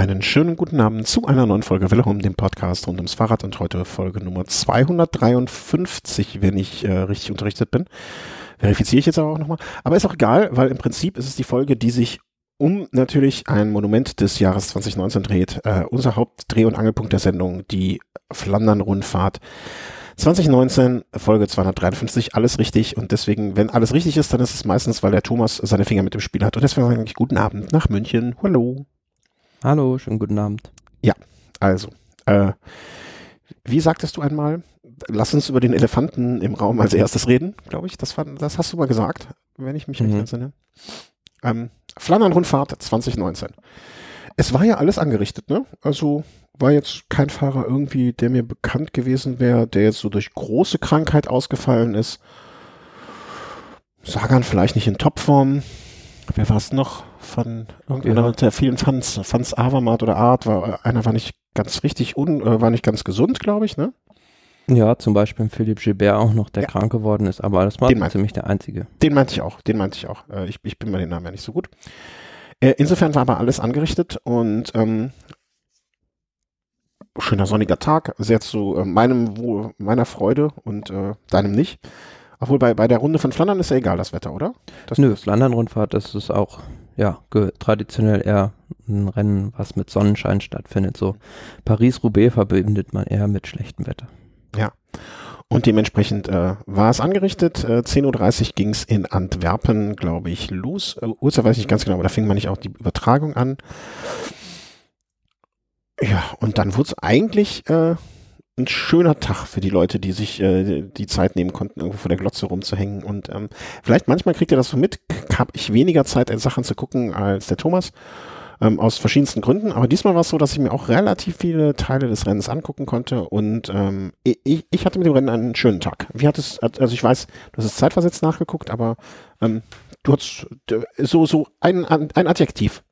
Einen schönen guten Abend zu einer neuen Folge Welle dem Podcast rund ums Fahrrad und heute Folge Nummer 253, wenn ich äh, richtig unterrichtet bin. Verifiziere ich jetzt aber auch nochmal. Aber ist auch egal, weil im Prinzip ist es die Folge, die sich um natürlich ein Monument des Jahres 2019 dreht. Äh, unser Hauptdreh- und Angelpunkt der Sendung, die Flandern-Rundfahrt. 2019, Folge 253, alles richtig. Und deswegen, wenn alles richtig ist, dann ist es meistens, weil der Thomas seine Finger mit dem Spiel hat. Und deswegen sage ich guten Abend nach München. Hallo. Hallo, schönen guten Abend. Ja, also, äh, wie sagtest du einmal, lass uns über den Elefanten im Raum als erstes reden, glaube ich. Das, fand, das hast du mal gesagt, wenn ich mich mhm. recht entsinne. Ähm, Flandern-Rundfahrt 2019. Es war ja alles angerichtet, ne? Also war jetzt kein Fahrer irgendwie, der mir bekannt gewesen wäre, der jetzt so durch große Krankheit ausgefallen ist. Sagan vielleicht nicht in Topform. Wer war es noch? Von irgendeiner der vielen Fans, Fans Avamat oder Art, war, einer war nicht ganz richtig, un, äh, war nicht ganz gesund, glaube ich, ne? Ja, zum Beispiel Philipp Gilbert auch noch, der ja. krank geworden ist, aber das war ziemlich der einzige. Den meinte ich auch, den meinte ich auch. Äh, ich, ich bin mir den Namen ja nicht so gut. Äh, insofern war aber alles angerichtet und ähm, schöner sonniger Tag, sehr zu äh, meinem Wohl, meiner Freude und äh, deinem nicht. Obwohl bei, bei der Runde von Flandern ist ja egal das Wetter, oder? Das Nö, Flandern-Rundfahrt, das ist auch ja traditionell eher ein Rennen, was mit Sonnenschein stattfindet. So Paris-Roubaix verbindet man eher mit schlechtem Wetter. Ja. Und dementsprechend äh, war es angerichtet. Äh, 10.30 Uhr ging es in Antwerpen, glaube ich, los. Äh, Uhrzeit weiß ich nicht ganz genau, aber da fing man nicht auch die Übertragung an. Ja, und dann wurde es eigentlich äh, ein schöner Tag für die Leute, die sich äh, die Zeit nehmen konnten, irgendwo vor der Glotze rumzuhängen. Und ähm, vielleicht manchmal kriegt ihr das so mit, habe ich weniger Zeit, Sachen zu gucken als der Thomas ähm, aus verschiedensten Gründen. Aber diesmal war es so, dass ich mir auch relativ viele Teile des Rennens angucken konnte und ähm, ich, ich hatte mit dem Rennen einen schönen Tag. Wie hat es, also ich weiß, du hast es zeitversetzt nachgeguckt, aber ähm, du hast so, so ein, ein Adjektiv.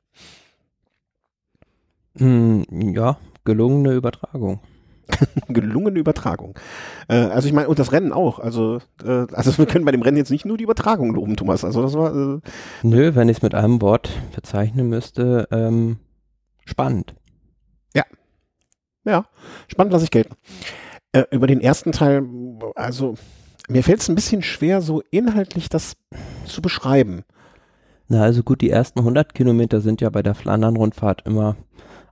Hm, ja, gelungene Übertragung. gelungene Übertragung. Äh, also ich meine, und das Rennen auch. Also, äh, also wir können bei dem Rennen jetzt nicht nur die Übertragung loben, Thomas. Also das war. Äh, Nö, wenn ich es mit einem Wort bezeichnen müsste, ähm, spannend. Ja. Ja, spannend lasse ich gelten. Äh, über den ersten Teil, also mir fällt es ein bisschen schwer, so inhaltlich das zu beschreiben. Na, also gut, die ersten 100 Kilometer sind ja bei der Flandern-Rundfahrt immer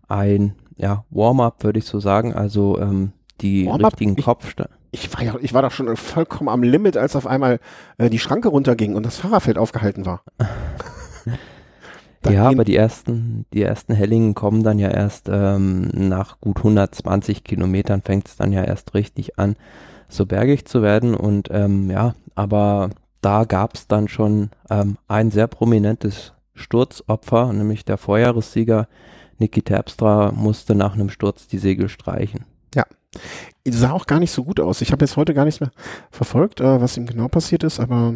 ein ja, Warm-up, würde ich so sagen. Also ähm, die richtigen Kopfsteine. Ich war ja, ich war doch schon vollkommen am Limit, als auf einmal äh, die Schranke runterging und das Fahrerfeld aufgehalten war. ja, aber die ersten, die ersten Hellingen kommen dann ja erst ähm, nach gut 120 Kilometern fängt es dann ja erst richtig an, so bergig zu werden und ähm, ja, aber da gab es dann schon ähm, ein sehr prominentes Sturzopfer, nämlich der Vorjahressieger Niki Terpstra musste nach einem Sturz die Segel streichen. Ja. Sah auch gar nicht so gut aus. Ich habe jetzt heute gar nicht mehr verfolgt, äh, was ihm genau passiert ist, aber.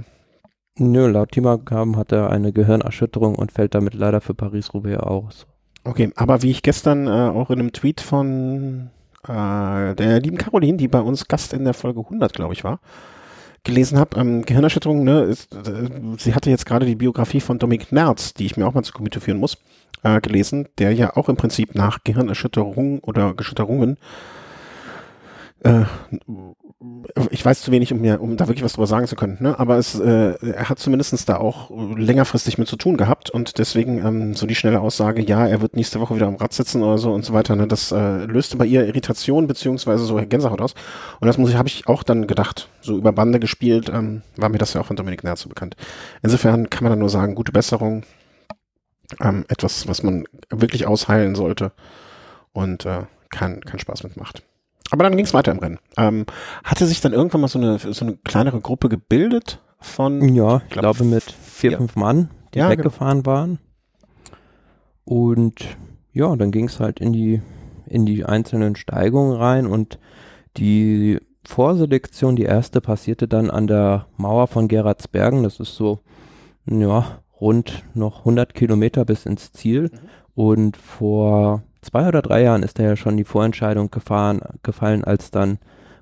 Nö, laut Teamabgaben hat er eine Gehirnerschütterung und fällt damit leider für Paris-Roubaix aus. Okay, aber wie ich gestern äh, auch in einem Tweet von äh, der lieben Caroline, die bei uns Gast in der Folge 100, glaube ich, war, gelesen habe, ähm, Gehirnerschütterung, ne, ist, äh, sie hatte jetzt gerade die Biografie von Dominik Nerz, die ich mir auch mal zu Gemüte führen muss äh, gelesen, der ja auch im Prinzip nach Gehirnerschütterung oder Geschütterungen äh, ich weiß zu wenig, um mir, um da wirklich was drüber sagen zu können, ne? aber es, äh, er hat zumindestens da auch längerfristig mit zu tun gehabt und deswegen ähm, so die schnelle Aussage, ja, er wird nächste Woche wieder am Rad sitzen oder so und so weiter, ne? das äh, löste bei ihr Irritation beziehungsweise so Gänsehaut aus und das muss ich, habe ich auch dann gedacht, so über Bande gespielt, ähm, war mir das ja auch von Dominik Nerz so bekannt. Insofern kann man dann nur sagen, gute Besserung, ähm, etwas, was man wirklich ausheilen sollte und äh, keinen kein Spaß mitmacht. Aber dann ging es weiter im Rennen. Ähm, hatte sich dann irgendwann mal so eine, so eine kleinere Gruppe gebildet von. Ja, ich glaub, glaube mit vier, ja. fünf Mann, die ja, genau. weggefahren genau. waren. Und ja, dann ging es halt in die, in die einzelnen Steigungen rein und die Vorselektion, die erste, passierte dann an der Mauer von Gerardsbergen. Das ist so, ja, rund noch 100 Kilometer bis ins Ziel. Mhm. Und vor zwei oder drei Jahren ist da ja schon die Vorentscheidung gefahren, gefallen, als dann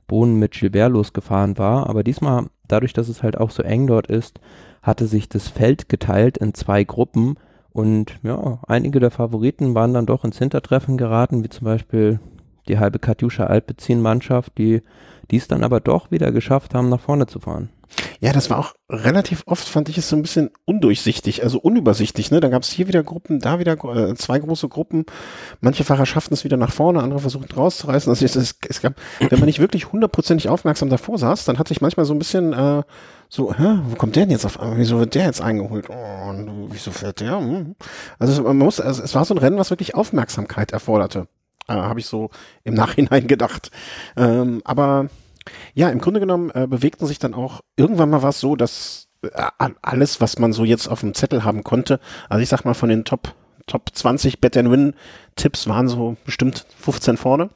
Bohnen mit Gilbert losgefahren war. Aber diesmal, dadurch, dass es halt auch so eng dort ist, hatte sich das Feld geteilt in zwei Gruppen Und ja, einige der Favoriten waren dann doch ins Hintertreffen geraten, wie zum Beispiel die halbe Katjuscha Alpecin-Mannschaft, die es dann aber doch wieder geschafft haben, nach vorne zu fahren. Ja, das war auch relativ oft, fand ich es so ein bisschen undurchsichtig, also unübersichtlich. Ne? Da gab es hier wieder Gruppen, da wieder äh, zwei große Gruppen. Manche Fahrer schafften es wieder nach vorne, andere versuchten rauszureißen. Also es, es, es gab, wenn man nicht wirklich hundertprozentig aufmerksam davor saß, dann hatte ich manchmal so ein bisschen äh, so, hä, wo kommt der denn jetzt auf? Wieso wird der jetzt eingeholt? Oh, und wieso fährt der? Hm. Also man muss, also es war so ein Rennen, was wirklich Aufmerksamkeit erforderte. Äh, Habe ich so im Nachhinein gedacht. Ähm, aber ja, im Grunde genommen äh, bewegten sich dann auch, irgendwann mal war es so, dass äh, alles, was man so jetzt auf dem Zettel haben konnte, also ich sag mal von den Top, Top 20 Bet and Win Tipps waren so bestimmt 15 vorne.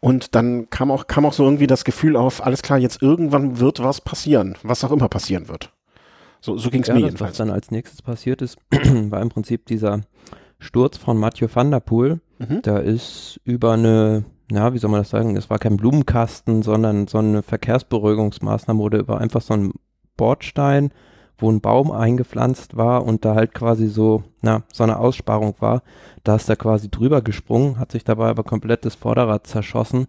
Und dann kam auch, kam auch so irgendwie das Gefühl auf, alles klar, jetzt irgendwann wird was passieren, was auch immer passieren wird. So, so ging es ja, mir das, jedenfalls. Was dann als nächstes passiert ist, war im Prinzip dieser Sturz von Mathieu van der Poel. Mhm. Da ist über eine ja, wie soll man das sagen, es war kein Blumenkasten, sondern so eine Verkehrsberuhigungsmaßnahme oder über einfach so ein Bordstein, wo ein Baum eingepflanzt war und da halt quasi so, na, so eine Aussparung war. Da ist er quasi drüber gesprungen, hat sich dabei aber komplett das Vorderrad zerschossen.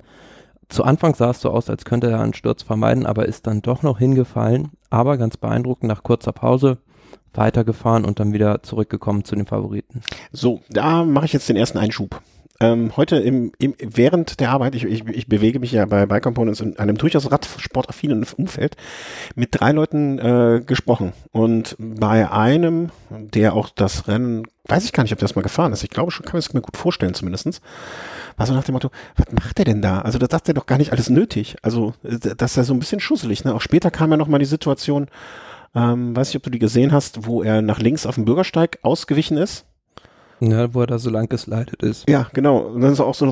Zu Anfang sah es so aus, als könnte er einen Sturz vermeiden, aber ist dann doch noch hingefallen. Aber ganz beeindruckend, nach kurzer Pause weitergefahren und dann wieder zurückgekommen zu den Favoriten. So, da mache ich jetzt den ersten Einschub ähm, heute im, im, während der Arbeit, ich, ich, ich bewege mich ja bei Bike Components in einem durchaus radsportaffinen Umfeld, mit drei Leuten äh, gesprochen. Und bei einem, der auch das Rennen, weiß ich gar nicht, ob der das mal gefahren ist, ich glaube schon, kann man es mir gut vorstellen zumindestens, war so nach dem Motto, was macht der denn da? Also das hat er doch gar nicht alles nötig. Also das ist ja so ein bisschen schusselig. Ne? Auch später kam ja nochmal die Situation, ähm, weiß nicht, ob du die gesehen hast, wo er nach links auf dem Bürgersteig ausgewichen ist ja, wo er da so lang geslidet ist. Ja, genau. Und dann ist auch so,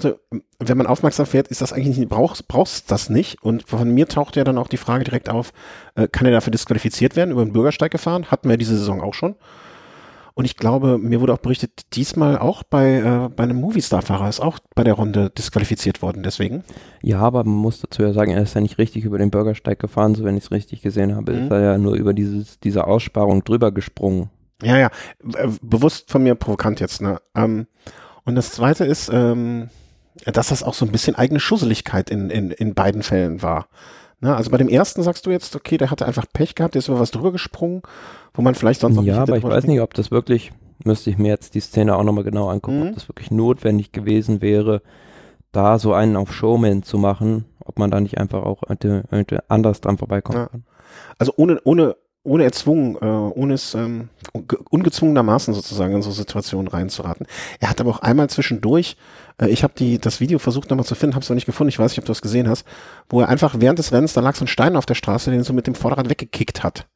wenn man aufmerksam fährt, ist das eigentlich nicht, brauchst, brauchst das nicht. Und von mir taucht ja dann auch die Frage direkt auf, äh, kann er dafür disqualifiziert werden, über den Bürgersteig gefahren? Hatten wir diese Saison auch schon. Und ich glaube, mir wurde auch berichtet, diesmal auch bei, äh, bei einem Movistar-Fahrer ist auch bei der Runde disqualifiziert worden, deswegen. Ja, aber man muss dazu ja sagen, er ist ja nicht richtig über den Bürgersteig gefahren, so wenn ich es richtig gesehen habe. Mhm. Ist er ja nur über dieses, diese Aussparung drüber gesprungen. Ja, ja, äh, bewusst von mir provokant jetzt, ne? Ähm, und das zweite ist, ähm, dass das auch so ein bisschen eigene Schusseligkeit in, in, in beiden Fällen war. Ne? Also bei dem ersten sagst du jetzt, okay, der hatte einfach Pech gehabt, der ist über was drüber gesprungen, wo man vielleicht sonst noch Ja, aber ich weiß nicht, ob das wirklich, müsste ich mir jetzt die Szene auch nochmal genau angucken, mhm. ob das wirklich notwendig gewesen wäre, da so einen auf Showman zu machen, ob man da nicht einfach auch anders dran vorbeikommen ja. kann. Also ohne, ohne ohne erzwungen, äh, ohne es ähm, ungezwungenermaßen sozusagen in so Situationen reinzuraten. Er hat aber auch einmal zwischendurch, äh, ich habe die das Video versucht nochmal zu finden, habe es noch nicht gefunden, ich weiß nicht, ob du es gesehen hast, wo er einfach während des Rennens, da lag so ein Stein auf der Straße, den er so mit dem Vorderrad weggekickt hat.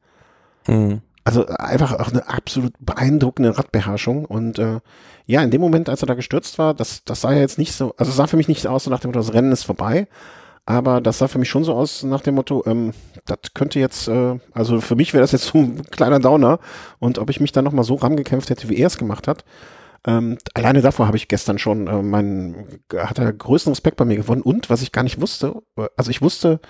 Mhm. Also einfach auch eine absolut beeindruckende Radbeherrschung und äh, ja, in dem Moment, als er da gestürzt war, das, das sah ja jetzt nicht so, also sah für mich nicht aus, so nach dem Motto, das Rennen ist vorbei, aber das sah für mich schon so aus nach dem Motto, ähm, das könnte jetzt, äh, also für mich wäre das jetzt so ein kleiner Downer. Und ob ich mich dann nochmal so rangekämpft hätte, wie er es gemacht hat, ähm, alleine davor habe ich gestern schon äh, meinen, hat er größten Respekt bei mir gewonnen. Und was ich gar nicht wusste, äh, also ich wusste,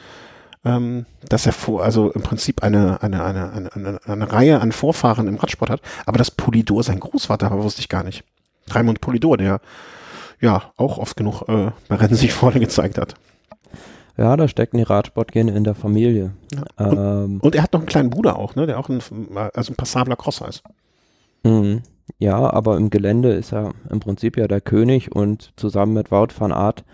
ähm, dass er vor, also im Prinzip eine, eine, eine, eine, eine, eine Reihe an Vorfahren im Radsport hat, aber dass Polidor sein Großvater war, wusste ich gar nicht. Raimund Polidor, der ja auch oft genug äh, bei Rennen sich vorne gezeigt hat. Ja, da stecken die Radsportgene in der Familie. Ja. Und, ähm, und, er hat noch einen kleinen Bruder auch, ne, der auch ein, also ein passabler Crosser ist. Mhm. Ja, aber im Gelände ist er im Prinzip ja der König und zusammen mit Wout van Aert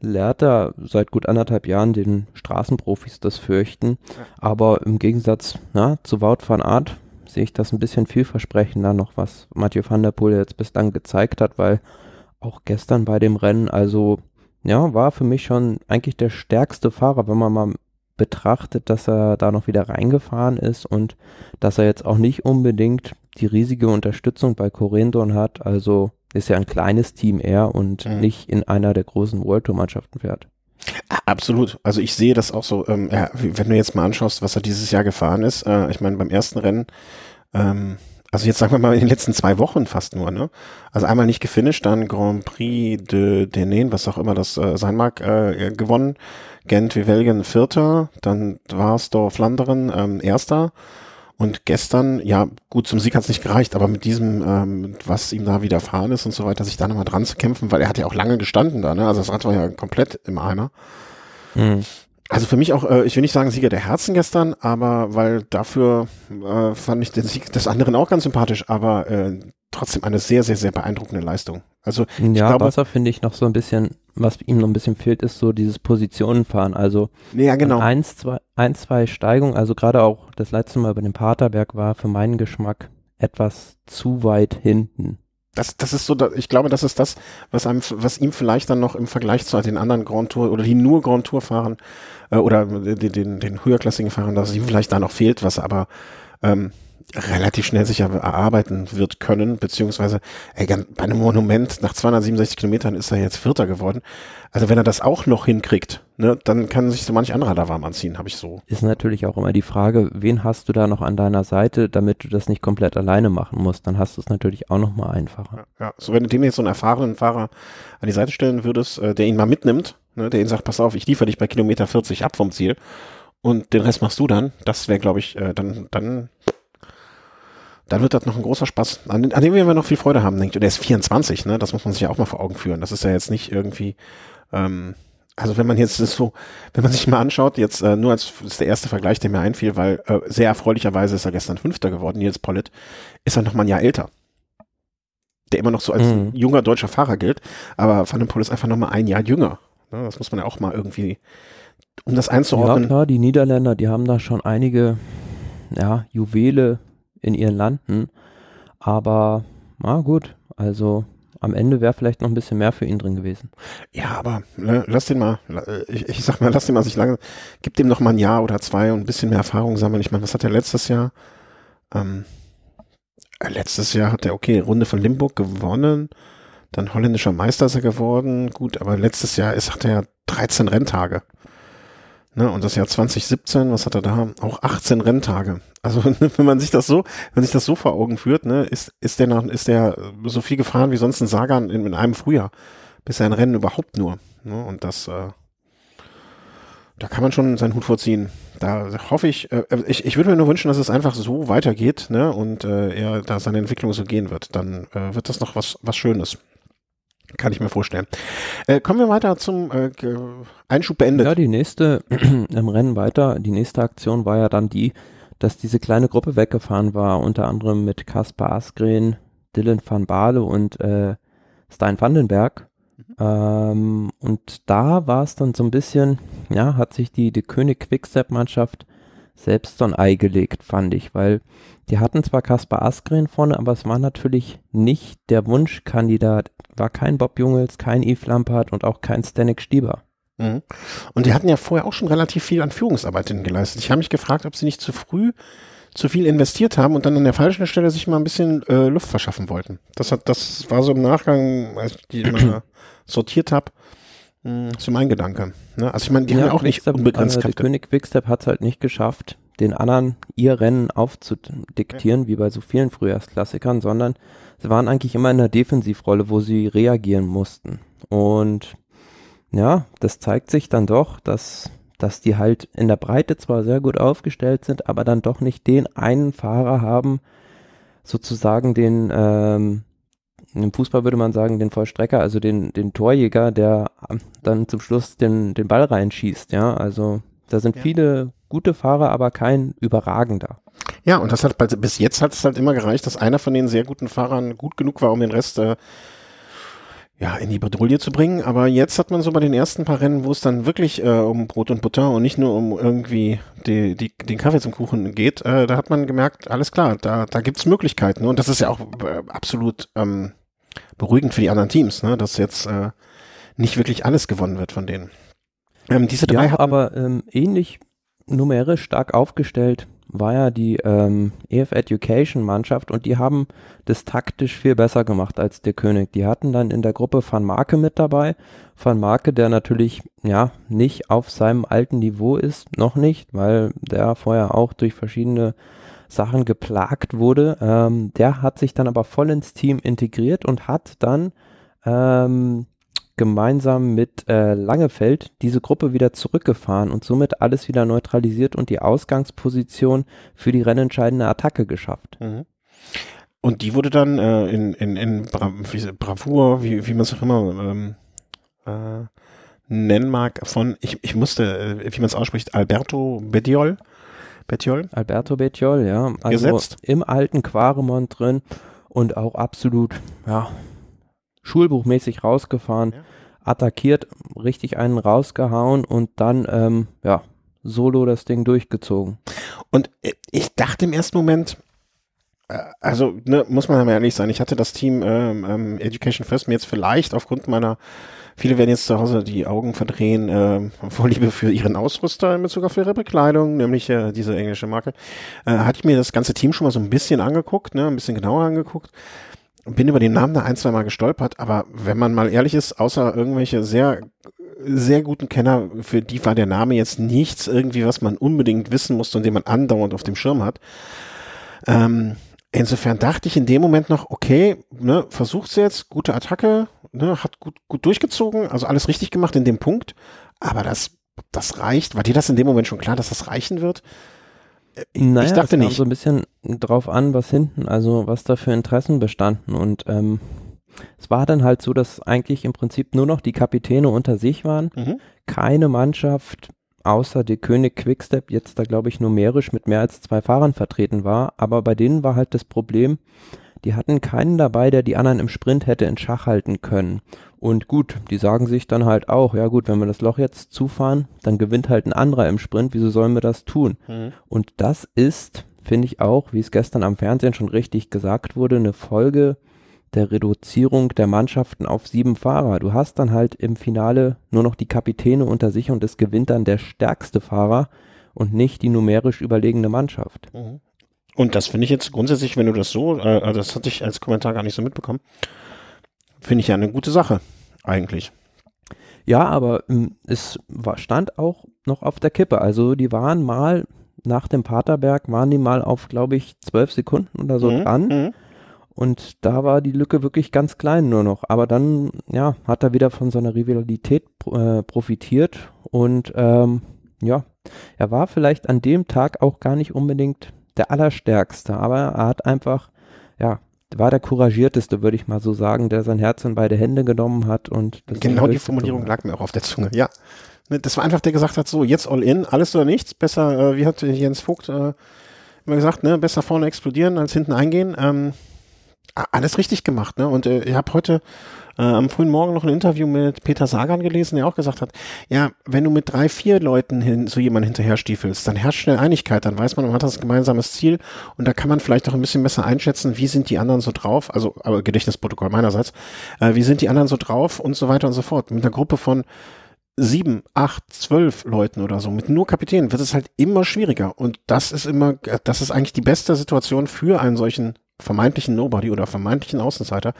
lehrt er seit gut anderthalb Jahren den Straßenprofis das Fürchten. Aber im Gegensatz na, zu Wout van Aert sehe ich das ein bisschen vielversprechender noch, was Mathieu van der Poel jetzt bislang gezeigt hat, weil auch gestern bei dem Rennen, also ja, war für mich schon eigentlich der stärkste Fahrer, wenn man mal betrachtet, dass er da noch wieder reingefahren ist und dass er jetzt auch nicht unbedingt die riesige Unterstützung bei Corendon hat. Also ist ja ein kleines Team eher und mhm. nicht in einer der großen World Tour Mannschaften fährt. Absolut. Also ich sehe das auch so, ähm, ja, wenn du jetzt mal anschaust, was er dieses Jahr gefahren ist. Äh, ich meine, beim ersten Rennen ähm, also jetzt sagen wir mal in den letzten zwei Wochen fast nur, ne? Also einmal nicht gefinisht, dann Grand Prix de Denain, was auch immer das äh, sein mag, äh, gewonnen. Gent Vivelgen Vierter, dann war es da Flanderen ähm, Erster Und gestern, ja, gut, zum Sieg hat es nicht gereicht, aber mit diesem, ähm, was ihm da widerfahren ist und so weiter, sich da nochmal dran zu kämpfen, weil er hat ja auch lange gestanden da, ne? Also das Rad war ja komplett im Eimer. Mhm. Also für mich auch, äh, ich will nicht sagen Sieger der Herzen gestern, aber weil dafür äh, fand ich den Sieg des anderen auch ganz sympathisch, aber äh, trotzdem eine sehr, sehr, sehr beeindruckende Leistung. Also ja, glaube, Wasser finde ich noch so ein bisschen, was ihm noch ein bisschen fehlt, ist so dieses Positionenfahren. Also ja, genau. eins, zwei, ein, zwei Steigungen, also gerade auch das letzte Mal bei dem Paterberg war für meinen Geschmack etwas zu weit hinten. Das, das ist so, ich glaube, das ist das, was einem, was ihm vielleicht dann noch im Vergleich zu den anderen Grand Tour oder die nur Grand Tour fahren äh, oder den, den, den höherklassigen Fahrern, dass ihm vielleicht da noch fehlt, was aber ähm, relativ schnell sich erarbeiten wird können, beziehungsweise ey, bei einem Monument nach 267 Kilometern ist er jetzt Vierter geworden. Also wenn er das auch noch hinkriegt, ne, dann kann sich so manch anderer da warm anziehen, habe ich so. Ist natürlich auch immer die Frage, wen hast du da noch an deiner Seite, damit du das nicht komplett alleine machen musst, dann hast du es natürlich auch noch mal einfacher. Ja, ja. so wenn du dem jetzt so einen erfahrenen Fahrer an die Seite stellen würdest, äh, der ihn mal mitnimmt, ne, der ihn sagt, pass auf, ich liefere dich bei Kilometer 40 ab vom Ziel und den Rest machst du dann, das wäre, glaube ich, äh, dann, dann dann wird das noch ein großer Spaß, an, an dem wir noch viel Freude haben, denkt. Und er ist 24, ne? Das muss man sich ja auch mal vor Augen führen. Das ist ja jetzt nicht irgendwie, ähm, also wenn man jetzt das so, wenn man sich mal anschaut, jetzt äh, nur als ist der erste Vergleich, der mir einfiel, weil äh, sehr erfreulicherweise ist er gestern Fünfter geworden, Nils Pollitt, ist er noch mal ein Jahr älter. Der immer noch so als mhm. junger deutscher Fahrer gilt, aber Van den Poel ist einfach noch mal ein Jahr jünger. Ne? Das muss man ja auch mal irgendwie, um das einzuordnen. Ja klar, die Niederländer, die haben da schon einige ja, Juwele in ihren Landen. Aber, na gut, also am Ende wäre vielleicht noch ein bisschen mehr für ihn drin gewesen. Ja, aber ne, lass den mal, ich, ich sag mal, lass den mal sich lange, gib dem noch mal ein Jahr oder zwei und ein bisschen mehr Erfahrung sammeln. Ich meine, was hat er letztes Jahr? Ähm, äh, letztes Jahr hat er, okay, Runde von Limburg gewonnen, dann holländischer Meister ist er geworden, gut, aber letztes Jahr ist, hat er 13 Renntage. Ne, und das Jahr 2017, was hat er da? Auch 18 Renntage. Also wenn man sich das so, wenn sich das so vor Augen führt, ne, ist, ist der noch, ist der so viel gefahren wie sonst ein Sagan in, in einem Frühjahr. Bis ein Rennen überhaupt nur. Ne, und das, äh, da kann man schon seinen Hut vorziehen. Da hoffe ich, äh, ich, ich würde mir nur wünschen, dass es einfach so weitergeht, ne, und äh, er da seine Entwicklung so gehen wird. Dann äh, wird das noch was, was Schönes. Kann ich mir vorstellen. Äh, kommen wir weiter zum äh, Einschub beendet. Ja, die nächste im Rennen weiter, die nächste Aktion war ja dann die, dass diese kleine Gruppe weggefahren war, unter anderem mit Kaspar Asgreen, Dylan van Baale und äh, Stein Vandenberg. Mhm. Ähm, und da war es dann so ein bisschen, ja, hat sich die, die König Quickstep-Mannschaft selbst so ein Ei gelegt, fand ich, weil die hatten zwar Kaspar Asgreen vorne, aber es war natürlich nicht der Wunschkandidat war kein Bob Jungels, kein Yves Lampard und auch kein Stanek Stieber. Mhm. Und die hatten ja vorher auch schon relativ viel an Führungsarbeit geleistet. Ich habe mich gefragt, ob sie nicht zu früh zu viel investiert haben und dann an der falschen Stelle sich mal ein bisschen äh, Luft verschaffen wollten. Das hat, das war so im Nachgang, als ich die mal sortiert habe, hm, so mein Gedanke. Ne? Also ich meine, die ja, haben ja auch nicht unbegrenzt äh, König Quickstep hat es halt nicht geschafft, den anderen ihr Rennen aufzudiktieren, ja. wie bei so vielen Frühjahrsklassikern, sondern sie waren eigentlich immer in der Defensivrolle, wo sie reagieren mussten. Und ja, das zeigt sich dann doch, dass, dass die halt in der Breite zwar sehr gut aufgestellt sind, aber dann doch nicht den einen Fahrer haben, sozusagen den, ähm, im Fußball würde man sagen, den Vollstrecker, also den, den Torjäger, der dann zum Schluss den, den Ball reinschießt, ja, also da sind ja. viele gute Fahrer, aber kein überragender. Ja, und das hat bis jetzt hat es halt immer gereicht, dass einer von den sehr guten Fahrern gut genug war, um den Rest äh, ja, in die Bredouille zu bringen. Aber jetzt hat man so bei den ersten paar Rennen, wo es dann wirklich äh, um Brot und Butter und nicht nur um irgendwie die, die, den Kaffee zum Kuchen geht, äh, da hat man gemerkt, alles klar, da, da gibt's Möglichkeiten. Und das ist ja auch äh, absolut ähm, beruhigend für die anderen Teams, ne? dass jetzt äh, nicht wirklich alles gewonnen wird von denen. Ähm, diese drei ja, aber ähm, ähnlich numerisch stark aufgestellt war ja die ähm, EF Education Mannschaft und die haben das taktisch viel besser gemacht als der König. Die hatten dann in der Gruppe Van Marke mit dabei. Van Marke, der natürlich ja nicht auf seinem alten Niveau ist, noch nicht, weil der vorher auch durch verschiedene Sachen geplagt wurde. Ähm, der hat sich dann aber voll ins Team integriert und hat dann ähm, gemeinsam mit äh, Langefeld diese Gruppe wieder zurückgefahren und somit alles wieder neutralisiert und die Ausgangsposition für die rennentscheidende Attacke geschafft. Mhm. Und die wurde dann äh, in, in, in Bra wie, Bravour, wie, wie man es auch immer ähm, äh, nennen mag, von, ich, ich musste, äh, wie man es ausspricht, Alberto Bediol. Bettiol? Alberto Bettiol, ja. Also Gesetzt. im alten Quaremont drin und auch absolut, ja, schulbuchmäßig rausgefahren, ja. attackiert, richtig einen rausgehauen und dann, ähm, ja, solo das Ding durchgezogen. Und ich dachte im ersten Moment, äh, also ne, muss man ja ehrlich sein, ich hatte das Team ähm, ähm, Education First mir jetzt vielleicht aufgrund meiner Viele werden jetzt zu Hause die Augen verdrehen, äh, Vorliebe für ihren Ausrüster in Bezug auf ihre Bekleidung, nämlich äh, diese englische Marke. Äh, hatte ich mir das ganze Team schon mal so ein bisschen angeguckt, ne, ein bisschen genauer angeguckt. Bin über den Namen da ein, zwei Mal gestolpert, aber wenn man mal ehrlich ist, außer irgendwelche sehr sehr guten Kenner, für die war der Name jetzt nichts irgendwie, was man unbedingt wissen musste und den man andauernd auf dem Schirm hat. Ähm, insofern dachte ich in dem Moment noch, okay, ne, versucht's jetzt, gute Attacke, ne, hat gut, gut durchgezogen, also alles richtig gemacht in dem Punkt, aber das, das reicht. War dir das in dem Moment schon klar, dass das reichen wird? Ich, naja, ich dachte nicht. so ein bisschen drauf an, was hinten, also was da für Interessen bestanden und ähm, es war dann halt so, dass eigentlich im Prinzip nur noch die Kapitäne unter sich waren, mhm. keine Mannschaft außer der König Quickstep jetzt da glaube ich numerisch mit mehr als zwei Fahrern vertreten war, aber bei denen war halt das Problem, die hatten keinen dabei, der die anderen im Sprint hätte in Schach halten können. Und gut, die sagen sich dann halt auch, ja gut, wenn wir das Loch jetzt zufahren, dann gewinnt halt ein anderer im Sprint, wieso sollen wir das tun? Mhm. Und das ist, finde ich auch, wie es gestern am Fernsehen schon richtig gesagt wurde, eine Folge der Reduzierung der Mannschaften auf sieben Fahrer. Du hast dann halt im Finale nur noch die Kapitäne unter sich und es gewinnt dann der stärkste Fahrer und nicht die numerisch überlegene Mannschaft. Mhm. Und das finde ich jetzt grundsätzlich, wenn du das so, äh, also das hatte ich als Kommentar gar nicht so mitbekommen, finde ich ja eine gute Sache, eigentlich. Ja, aber ähm, es war, stand auch noch auf der Kippe. Also die waren mal nach dem Paterberg, waren die mal auf, glaube ich, zwölf Sekunden oder so mhm, dran. Mhm. Und da war die Lücke wirklich ganz klein nur noch. Aber dann, ja, hat er wieder von so einer Rivalität äh, profitiert. Und ähm, ja, er war vielleicht an dem Tag auch gar nicht unbedingt der Allerstärkste, aber er hat einfach, ja, war der couragierteste, würde ich mal so sagen, der sein Herz in beide Hände genommen hat und genau die Formulierung lag mir auch auf der Zunge, ja. Ne, das war einfach, der gesagt hat, so jetzt all in, alles oder nichts, besser, äh, wie hat Jens Vogt äh, immer gesagt, ne, besser vorne explodieren als hinten eingehen. Ähm, alles richtig gemacht, ne? Und äh, ich habe heute äh, am frühen Morgen noch ein Interview mit Peter Sagan gelesen, der auch gesagt hat, ja, wenn du mit drei, vier Leuten hin, so jemand hinterher stiefelst, dann herrscht schnell Einigkeit, dann weiß man, man hat das gemeinsames Ziel und da kann man vielleicht auch ein bisschen besser einschätzen, wie sind die anderen so drauf, also aber Gedächtnisprotokoll meinerseits, äh, wie sind die anderen so drauf und so weiter und so fort. Mit einer Gruppe von sieben, acht, zwölf Leuten oder so, mit nur Kapitänen wird es halt immer schwieriger. Und das ist immer, das ist eigentlich die beste Situation für einen solchen vermeintlichen Nobody oder vermeintlichen Außenseiter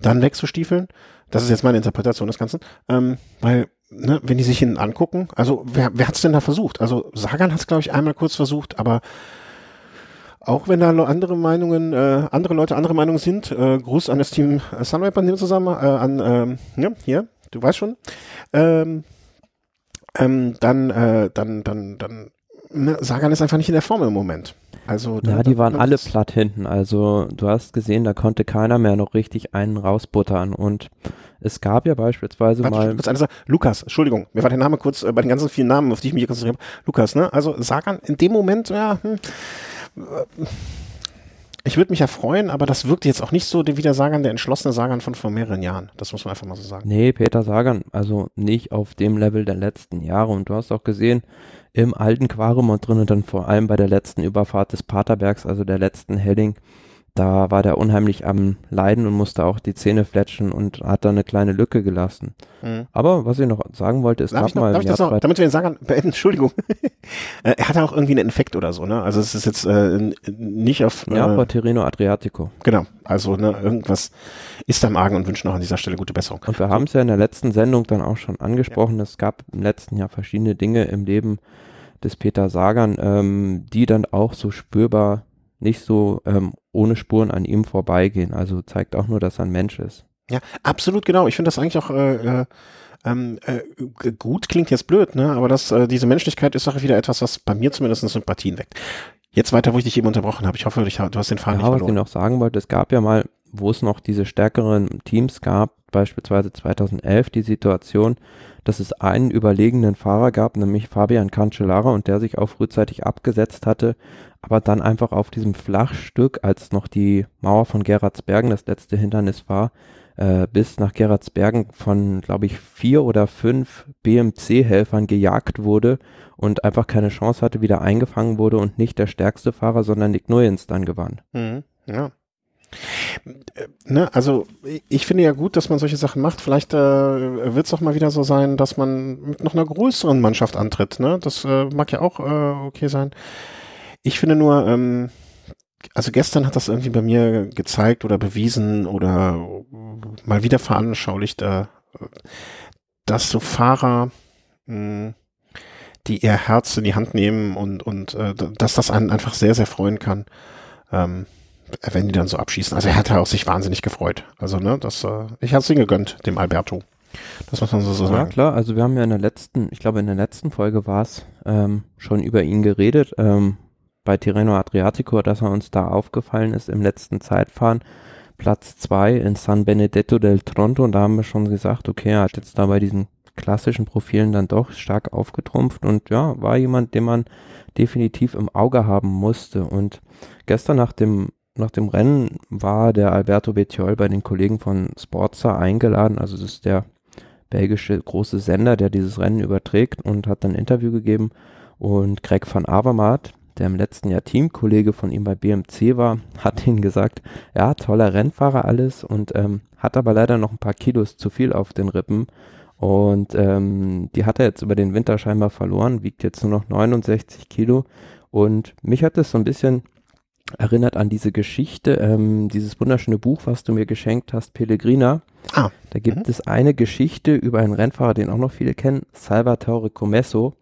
dann wegzustiefeln. Das ist jetzt meine Interpretation des Ganzen. Ähm, weil, ne, wenn die sich ihn angucken, also wer, wer hat's denn da versucht? Also Sagan hat's, glaube ich, einmal kurz versucht, aber auch wenn da andere Meinungen, äh, andere Leute andere Meinungen sind, äh, Gruß an das Team Sunweb an dem zusammen, äh, an, ähm, ja, hier, du weißt schon, ähm, ähm, dann, äh, dann, dann, dann, ne, Sagan ist einfach nicht in der Form im Moment. Also ja, die waren alle platt hinten. Also du hast gesehen, da konnte keiner mehr noch richtig einen rausbuttern. Und es gab ja beispielsweise Warte, mal. Kurz eine Sache. Lukas, Entschuldigung, mir war der Name kurz äh, bei den ganzen vielen Namen, auf die ich mich konzentriert habe. Lukas, ne? Also Sagan in dem Moment, ja, hm, äh, ich würde mich ja freuen, aber das wirkt jetzt auch nicht so wie der Sagan, der entschlossene Sagan von vor mehreren Jahren. Das muss man einfach mal so sagen. Nee, Peter Sagan, also nicht auf dem Level der letzten Jahre. Und du hast auch gesehen, im alten Quaremont drin und dann vor allem bei der letzten Überfahrt des Paterbergs, also der letzten Helling, da war der unheimlich am Leiden und musste auch die Zähne fletschen und hat da eine kleine Lücke gelassen. Mhm. Aber was ich noch sagen wollte, ist, darf ich noch, mal darf ich das noch, damit wir den sagen, beenden, Entschuldigung, äh, er hatte auch irgendwie einen Infekt oder so, ne? Also es ist jetzt äh, nicht auf äh, Ja, Terreno Adriatico. Genau, also ne, irgendwas ist am Argen und wünschen auch an dieser Stelle gute Besserung. Und wir haben es ja in der letzten Sendung dann auch schon angesprochen, ja. es gab im letzten Jahr verschiedene Dinge im Leben des Peter Sagan, ähm, die dann auch so spürbar nicht so ähm, ohne Spuren an ihm vorbeigehen. Also zeigt auch nur, dass er ein Mensch ist. Ja, absolut genau. Ich finde das eigentlich auch äh, äh, ähm, äh, gut klingt jetzt blöd, ne? Aber das, äh, diese Menschlichkeit ist auch wieder etwas, was bei mir zumindest Sympathien weckt. Jetzt weiter, wo ich dich eben unterbrochen habe. Ich hoffe, ich, du hast den Faden ja, nicht verloren. Was ich noch sagen wollte, es gab ja mal, wo es noch diese stärkeren Teams gab, beispielsweise 2011 die Situation, dass es einen überlegenen Fahrer gab, nämlich Fabian Cancellara, und der sich auch frühzeitig abgesetzt hatte, aber dann einfach auf diesem Flachstück, als noch die Mauer von Gerardsbergen das letzte Hindernis war, äh, bis nach Gerardsbergen von, glaube ich, vier oder fünf BMC-Helfern gejagt wurde und einfach keine Chance hatte, wieder eingefangen wurde und nicht der stärkste Fahrer, sondern Nick Nuyens dann gewann. Mhm, ja. Ne, also ich finde ja gut, dass man solche Sachen macht. Vielleicht äh, wird es auch mal wieder so sein, dass man mit noch einer größeren Mannschaft antritt. Ne? Das äh, mag ja auch äh, okay sein. Ich finde nur, ähm, also gestern hat das irgendwie bei mir gezeigt oder bewiesen oder mal wieder veranschaulicht, äh, dass so Fahrer, mh, hm, die ihr Herz in die Hand nehmen und, und äh, dass das einen einfach sehr, sehr freuen kann, ähm, wenn die dann so abschießen. Also er hat ja auch sich wahnsinnig gefreut. Also, ne, das, äh, ich es ihm gegönnt, dem Alberto. Das muss man so, so sagen. Ja, klar, also wir haben ja in der letzten, ich glaube in der letzten Folge war es, ähm, schon über ihn geredet. Ähm, bei Tirreno Adriatico, dass er uns da aufgefallen ist im letzten Zeitfahren. Platz 2 in San Benedetto del Tronto und da haben wir schon gesagt, okay, er hat jetzt da bei diesen klassischen Profilen dann doch stark aufgetrumpft und ja, war jemand, den man definitiv im Auge haben musste. Und gestern nach dem, nach dem Rennen war der Alberto Bettiol bei den Kollegen von Sporza eingeladen, also das ist der belgische große Sender, der dieses Rennen überträgt und hat dann ein Interview gegeben und Greg van Avermaet, der im letzten Jahr Teamkollege von ihm bei BMC war, hat ihn gesagt, ja, toller Rennfahrer alles und ähm, hat aber leider noch ein paar Kilos zu viel auf den Rippen. Und ähm, die hat er jetzt über den Winter scheinbar verloren, wiegt jetzt nur noch 69 Kilo. Und mich hat das so ein bisschen erinnert an diese Geschichte, ähm, dieses wunderschöne Buch, was du mir geschenkt hast, Pellegrina. Ah. Da gibt mhm. es eine Geschichte über einen Rennfahrer, den auch noch viele kennen, Salvatore Comesso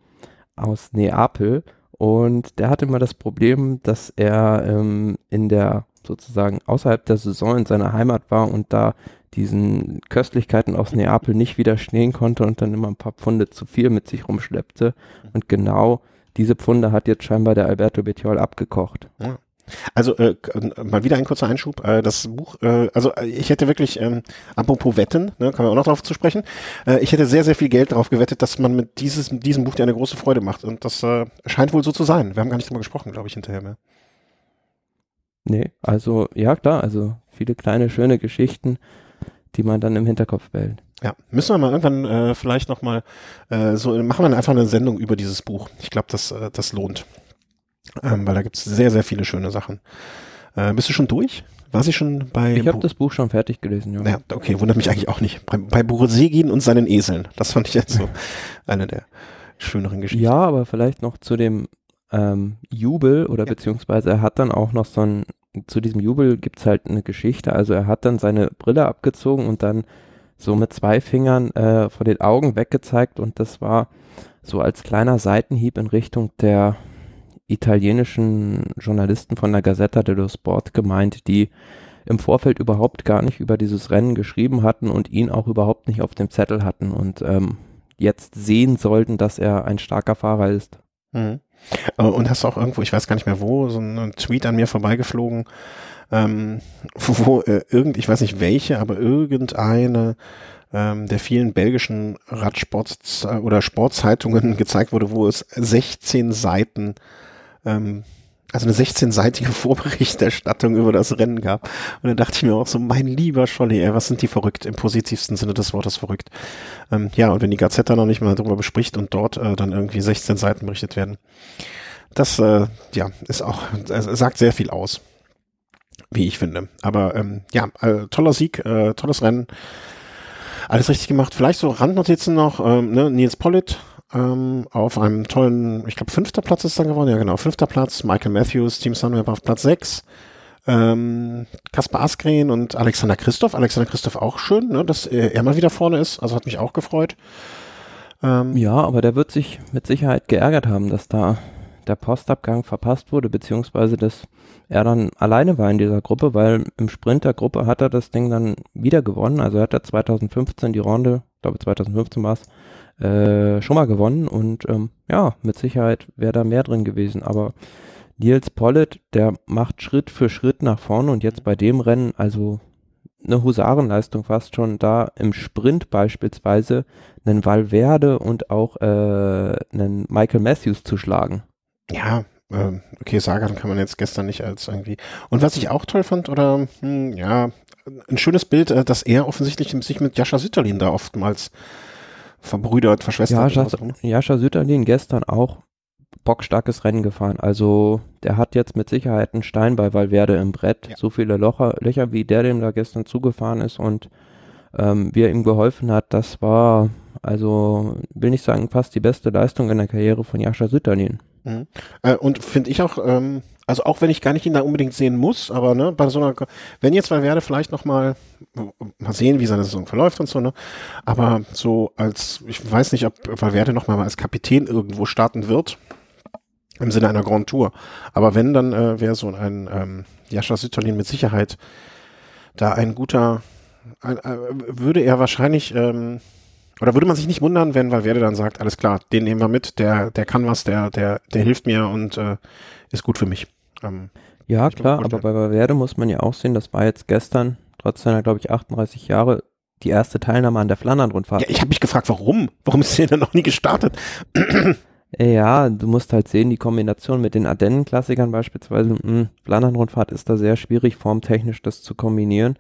aus Neapel. Und der hatte immer das Problem, dass er ähm, in der sozusagen außerhalb der Saison in seiner Heimat war und da diesen Köstlichkeiten aus Neapel nicht widerstehen konnte und dann immer ein paar Pfunde zu viel mit sich rumschleppte. Und genau diese Pfunde hat jetzt scheinbar der Alberto Bettiol abgekocht. Ja. Also äh, mal wieder ein kurzer Einschub. Äh, das Buch, äh, also äh, ich hätte wirklich, ähm, apropos Wetten, ne, kommen wir auch noch drauf zu sprechen, äh, ich hätte sehr, sehr viel Geld darauf gewettet, dass man mit dieses, diesem Buch dir eine große Freude macht. Und das äh, scheint wohl so zu sein. Wir haben gar nicht drüber gesprochen, glaube ich, hinterher mehr. Nee, also ja klar, also viele kleine, schöne Geschichten, die man dann im Hinterkopf behält. Ja, müssen wir mal irgendwann äh, vielleicht nochmal äh, so, machen wir einfach eine Sendung über dieses Buch. Ich glaube, das, das lohnt. Ähm, weil da gibt es sehr, sehr viele schöne Sachen. Äh, bist du schon durch? War sie schon bei. Ich habe das Buch schon fertig gelesen, ja. ja. Okay, wundert mich eigentlich auch nicht. Bei, bei Borosegin und seinen Eseln. Das fand ich jetzt so eine der schöneren Geschichten. Ja, aber vielleicht noch zu dem ähm, Jubel oder ja. beziehungsweise er hat dann auch noch so ein, zu diesem Jubel gibt's halt eine Geschichte. Also er hat dann seine Brille abgezogen und dann so mit zwei Fingern äh, von den Augen weggezeigt und das war so als kleiner Seitenhieb in Richtung der italienischen Journalisten von der Gazzetta dello Sport gemeint, die im Vorfeld überhaupt gar nicht über dieses Rennen geschrieben hatten und ihn auch überhaupt nicht auf dem Zettel hatten und ähm, jetzt sehen sollten, dass er ein starker Fahrer ist. Mhm. Äh, und hast auch irgendwo, ich weiß gar nicht mehr wo, so einen Tweet an mir vorbeigeflogen, ähm, wo äh, irgend, ich weiß nicht welche, aber irgendeine ähm, der vielen belgischen Radsports oder Sportzeitungen gezeigt wurde, wo es 16 Seiten ähm, also eine 16-seitige Vorberichterstattung über das Rennen gab. Und dann dachte ich mir auch so, mein lieber Scholli, ey, was sind die verrückt, im positivsten Sinne des Wortes verrückt. Ähm, ja, und wenn die Gazetta noch nicht mal darüber bespricht und dort äh, dann irgendwie 16 Seiten berichtet werden, das, äh, ja, ist auch, äh, sagt sehr viel aus, wie ich finde. Aber ähm, ja, äh, toller Sieg, äh, tolles Rennen, alles richtig gemacht. Vielleicht so Randnotizen noch, ähm, ne? Nils Pollitt ähm, auf einem tollen, ich glaube, fünfter Platz ist dann geworden, ja genau, fünfter Platz, Michael Matthews, Team Sunweb auf Platz sechs, ähm, Kaspar Askren und Alexander Christoph. Alexander Christoph auch schön, ne, dass er mal wieder vorne ist, also hat mich auch gefreut. Ähm, ja, aber der wird sich mit Sicherheit geärgert haben, dass da der Postabgang verpasst wurde, beziehungsweise dass er dann alleine war in dieser Gruppe, weil im Sprint der Gruppe hat er das Ding dann wieder gewonnen. Also hat er 2015 die Runde, ich glaube 2015 war es, äh, schon mal gewonnen und ähm, ja, mit Sicherheit wäre da mehr drin gewesen. Aber Nils Pollitt, der macht Schritt für Schritt nach vorne und jetzt bei dem Rennen, also eine Husarenleistung fast schon da im Sprint beispielsweise einen Valverde und auch äh, einen Michael Matthews zu schlagen. Ja, äh, okay, Sagan kann man jetzt gestern nicht als irgendwie. Und was ich auch toll fand, oder hm, ja, ein schönes Bild, äh, dass er offensichtlich sich mit Jascha Sütterlin da oftmals verbrüdert, verschwestert. Ja, Jascha, ne? Jascha Sütterlin gestern auch bockstarkes Rennen gefahren. Also der hat jetzt mit Sicherheit einen Stein bei Valverde im Brett. Ja. So viele Locher, Löcher, wie der dem da gestern zugefahren ist und ähm, wie er ihm geholfen hat, das war, also will nicht sagen, fast die beste Leistung in der Karriere von Jascha Sütterlin. Mhm. Äh, und finde ich auch, ähm, also auch wenn ich gar nicht ihn da unbedingt sehen muss, aber ne, bei so einer, wenn jetzt Valverde vielleicht noch mal, mal sehen, wie seine Saison verläuft und so, ne, aber so als, ich weiß nicht, ob Valverde noch mal als Kapitän irgendwo starten wird, im Sinne einer Grand Tour. Aber wenn, dann äh, wäre so ein ähm, Jascha Sütterlin mit Sicherheit da ein guter, ein, äh, würde er wahrscheinlich, ähm, oder würde man sich nicht wundern, wenn Valverde dann sagt, alles klar, den nehmen wir mit, der, der kann was, der, der, der hilft mir und äh, ist gut für mich. Ähm, ja, klar, aber bei Valverde muss man ja auch sehen, das war jetzt gestern, trotz seiner, glaube ich, 38 Jahre, die erste Teilnahme an der Flandern-Rundfahrt. Ja, ich habe mich gefragt, warum? Warum ist der denn noch nie gestartet? Ja, du musst halt sehen, die Kombination mit den Ardennen-Klassikern beispielsweise, mh, Flandern-Rundfahrt ist da sehr schwierig, formtechnisch das zu kombinieren.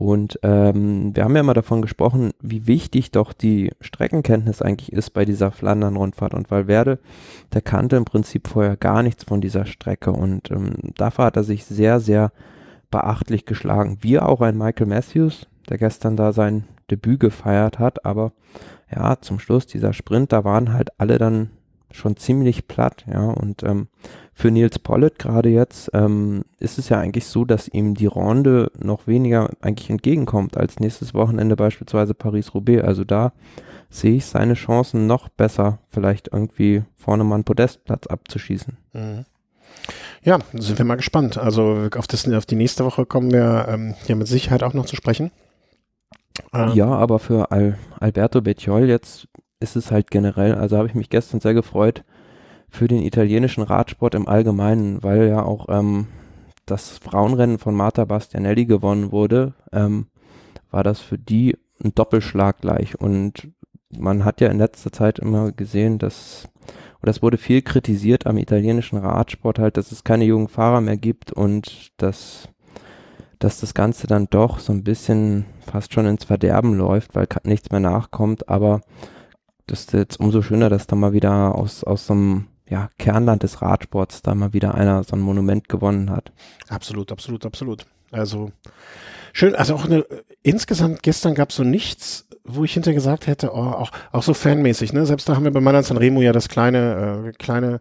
Und ähm, wir haben ja immer davon gesprochen, wie wichtig doch die Streckenkenntnis eigentlich ist bei dieser Flandern-Rundfahrt. Und Valverde, der kannte im Prinzip vorher gar nichts von dieser Strecke. Und ähm, dafür hat er sich sehr, sehr beachtlich geschlagen. Wie auch ein Michael Matthews, der gestern da sein Debüt gefeiert hat. Aber ja, zum Schluss dieser Sprint, da waren halt alle dann schon ziemlich platt, ja. Und ähm, für Nils Pollitt gerade jetzt ähm, ist es ja eigentlich so, dass ihm die Ronde noch weniger eigentlich entgegenkommt als nächstes Wochenende beispielsweise Paris-Roubaix. Also da sehe ich seine Chancen noch besser, vielleicht irgendwie vorne mal einen Podestplatz abzuschießen. Mhm. Ja, sind wir mal gespannt. Also auf, das, auf die nächste Woche kommen wir ähm, ja mit Sicherheit auch noch zu sprechen. Ähm. Ja, aber für Al Alberto Bettiol jetzt ist es halt generell, also habe ich mich gestern sehr gefreut für den italienischen Radsport im Allgemeinen, weil ja auch ähm, das Frauenrennen von Marta Bastianelli gewonnen wurde, ähm, war das für die ein Doppelschlag gleich. Und man hat ja in letzter Zeit immer gesehen, dass, oder es wurde viel kritisiert am italienischen Radsport halt, dass es keine jungen Fahrer mehr gibt und dass, dass das Ganze dann doch so ein bisschen fast schon ins Verderben läuft, weil nichts mehr nachkommt. Aber das ist jetzt umso schöner, dass da mal wieder aus, aus so einem ja, Kernland des Radsports da mal wieder einer so ein Monument gewonnen hat. Absolut, absolut, absolut. Also schön, also auch eine, insgesamt gestern gab es so nichts, wo ich hinterher gesagt hätte, oh, auch, auch so fanmäßig, ne? Selbst da haben wir bei Mailand Sanremo ja das kleine, äh, kleine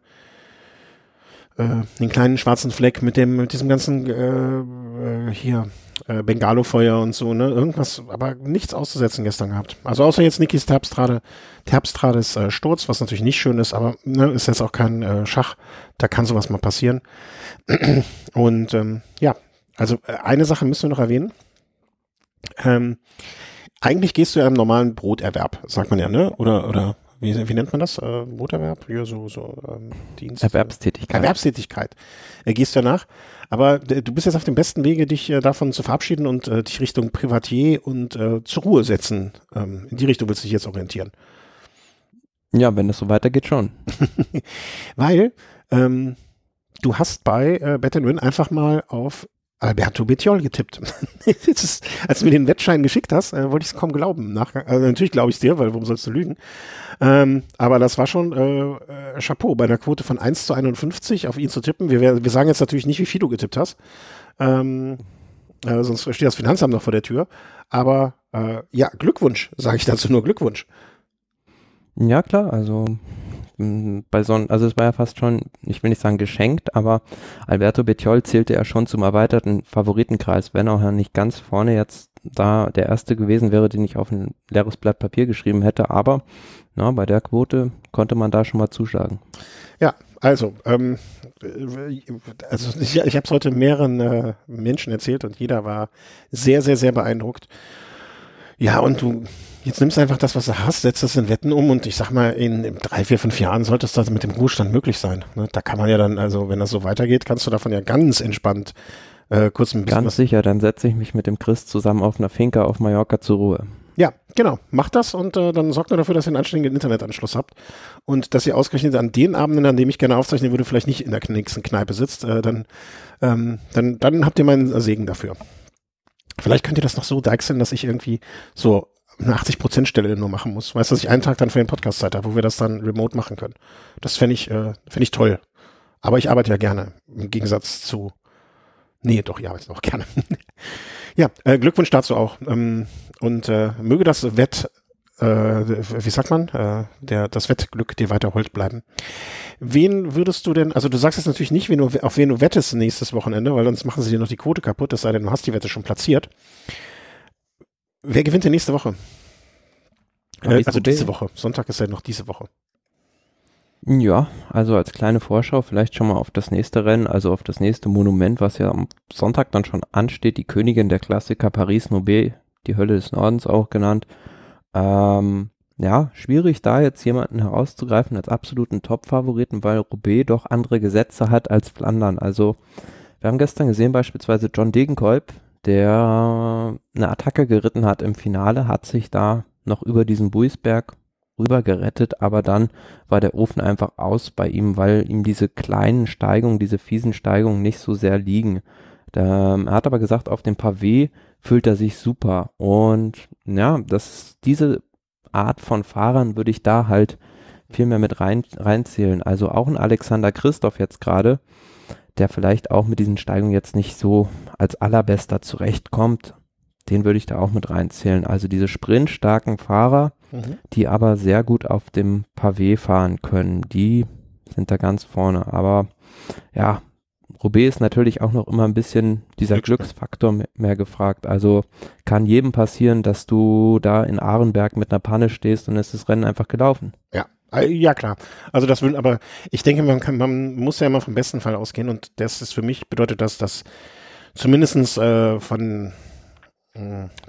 äh, den kleinen schwarzen Fleck mit dem, mit diesem ganzen äh, äh, hier äh, Bengalo-Feuer und so, ne? Irgendwas, aber nichts auszusetzen gestern gehabt. Also außer jetzt Nikis Terpstrade, Terpstrades äh, Sturz, was natürlich nicht schön ist, aber ne, ist jetzt auch kein äh, Schach, da kann sowas mal passieren. Und ähm, ja, also äh, eine Sache müssen wir noch erwähnen. Ähm, eigentlich gehst du ja im normalen Broterwerb, sagt man ja, ne? Oder, oder wie, wie nennt man das? Äh, Broterwerb? Ja, so, so ähm, Dienst. Erwerbstätigkeit. Erwerbstätigkeit. Äh, gehst du danach. Aber äh, du bist jetzt auf dem besten Wege, dich äh, davon zu verabschieden und äh, dich Richtung Privatier und äh, zur Ruhe setzen. Ähm, in die Richtung willst du dich jetzt orientieren. Ja, wenn das so weitergeht, schon. Weil ähm, du hast bei äh, Bet Win einfach mal auf Alberto Bettiol getippt. ist, als du mir den Wettschein geschickt hast, äh, wollte ich es kaum glauben. Nachgang, also natürlich glaube ich es dir, weil warum sollst du lügen? Ähm, aber das war schon äh, äh, Chapeau, bei einer Quote von 1 zu 51 auf ihn zu tippen. Wir, wir sagen jetzt natürlich nicht, wie viel du getippt hast. Ähm, äh, sonst steht das Finanzamt noch vor der Tür. Aber äh, ja, Glückwunsch, sage ich dazu nur Glückwunsch. Ja, klar, also bei so also es war ja fast schon, ich will nicht sagen geschenkt, aber Alberto Bettiol zählte ja schon zum erweiterten Favoritenkreis, wenn auch nicht ganz vorne jetzt da der erste gewesen wäre, den ich auf ein leeres Blatt Papier geschrieben hätte. Aber na, bei der Quote konnte man da schon mal zuschlagen. Ja, also, ähm, also ich, ich habe es heute mehreren äh, Menschen erzählt und jeder war sehr, sehr, sehr beeindruckt. Ja, und du jetzt nimmst einfach das, was du hast, setzt das in Wetten um und ich sag mal, in, drei, vier, fünf Jahren sollte es das mit dem Ruhestand möglich sein. Ne? Da kann man ja dann, also wenn das so weitergeht, kannst du davon ja ganz entspannt äh, kurz ein bisschen. Ganz sicher, dann setze ich mich mit dem Chris zusammen auf einer Finca auf Mallorca zur Ruhe. Ja, genau. Macht das und äh, dann sorgt nur dafür, dass ihr einen anständigen Internetanschluss habt und dass ihr ausgerechnet an den Abenden, an denen ich gerne aufzeichnen würde, vielleicht nicht in der nächsten Kneipe sitzt, äh, dann, ähm, dann, dann habt ihr meinen Segen dafür. Vielleicht könnt ihr das noch so deichseln, dass ich irgendwie so eine 80% Stelle nur machen muss. Weißt du, dass ich einen Tag dann für den Podcast Zeit habe, wo wir das dann remote machen können. Das fände ich, äh, fänd ich toll. Aber ich arbeite ja gerne, im Gegensatz zu. Nee, doch, ich arbeite auch gerne. ja, äh, Glückwunsch dazu auch. Ähm, und äh, möge das Wett, äh, wie sagt man, äh, der, das Wettglück dir weiter hold bleiben. Wen würdest du denn, also du sagst jetzt natürlich nicht, wen du, auf wen du wettest nächstes Wochenende, weil sonst machen sie dir noch die Quote kaputt, es sei denn, du hast die Wette schon platziert. Wer gewinnt denn nächste Woche? Äh, also diese Woche. Sonntag ist ja noch diese Woche. Ja, also als kleine Vorschau vielleicht schon mal auf das nächste Rennen, also auf das nächste Monument, was ja am Sonntag dann schon ansteht, die Königin der Klassiker Paris-Roubaix, die Hölle des Nordens auch genannt. Ähm, ja, schwierig da jetzt jemanden herauszugreifen als absoluten Top-Favoriten, weil Roubaix doch andere Gesetze hat als Flandern. Also wir haben gestern gesehen beispielsweise John Degenkolb, der eine Attacke geritten hat im Finale, hat sich da noch über diesen Buisberg rüber gerettet, aber dann war der Ofen einfach aus bei ihm, weil ihm diese kleinen Steigungen, diese fiesen Steigungen nicht so sehr liegen. Da, er hat aber gesagt, auf dem Pavé fühlt er sich super und ja, das diese Art von Fahrern würde ich da halt viel mehr mit rein, reinzählen. Also auch ein Alexander Christoph jetzt gerade, der vielleicht auch mit diesen Steigungen jetzt nicht so als allerbester zurechtkommt, den würde ich da auch mit reinzählen. Also diese sprintstarken Fahrer, mhm. die aber sehr gut auf dem Pavé fahren können, die sind da ganz vorne. Aber ja, Roubaix ist natürlich auch noch immer ein bisschen dieser Glücksfaktor mehr gefragt. Also kann jedem passieren, dass du da in Ahrenberg mit einer Panne stehst und ist das Rennen einfach gelaufen. Ja, äh, ja, klar. Also das will, aber ich denke, man kann, man muss ja immer vom besten Fall ausgehen und das ist für mich, bedeutet das, dass zumindestens äh, von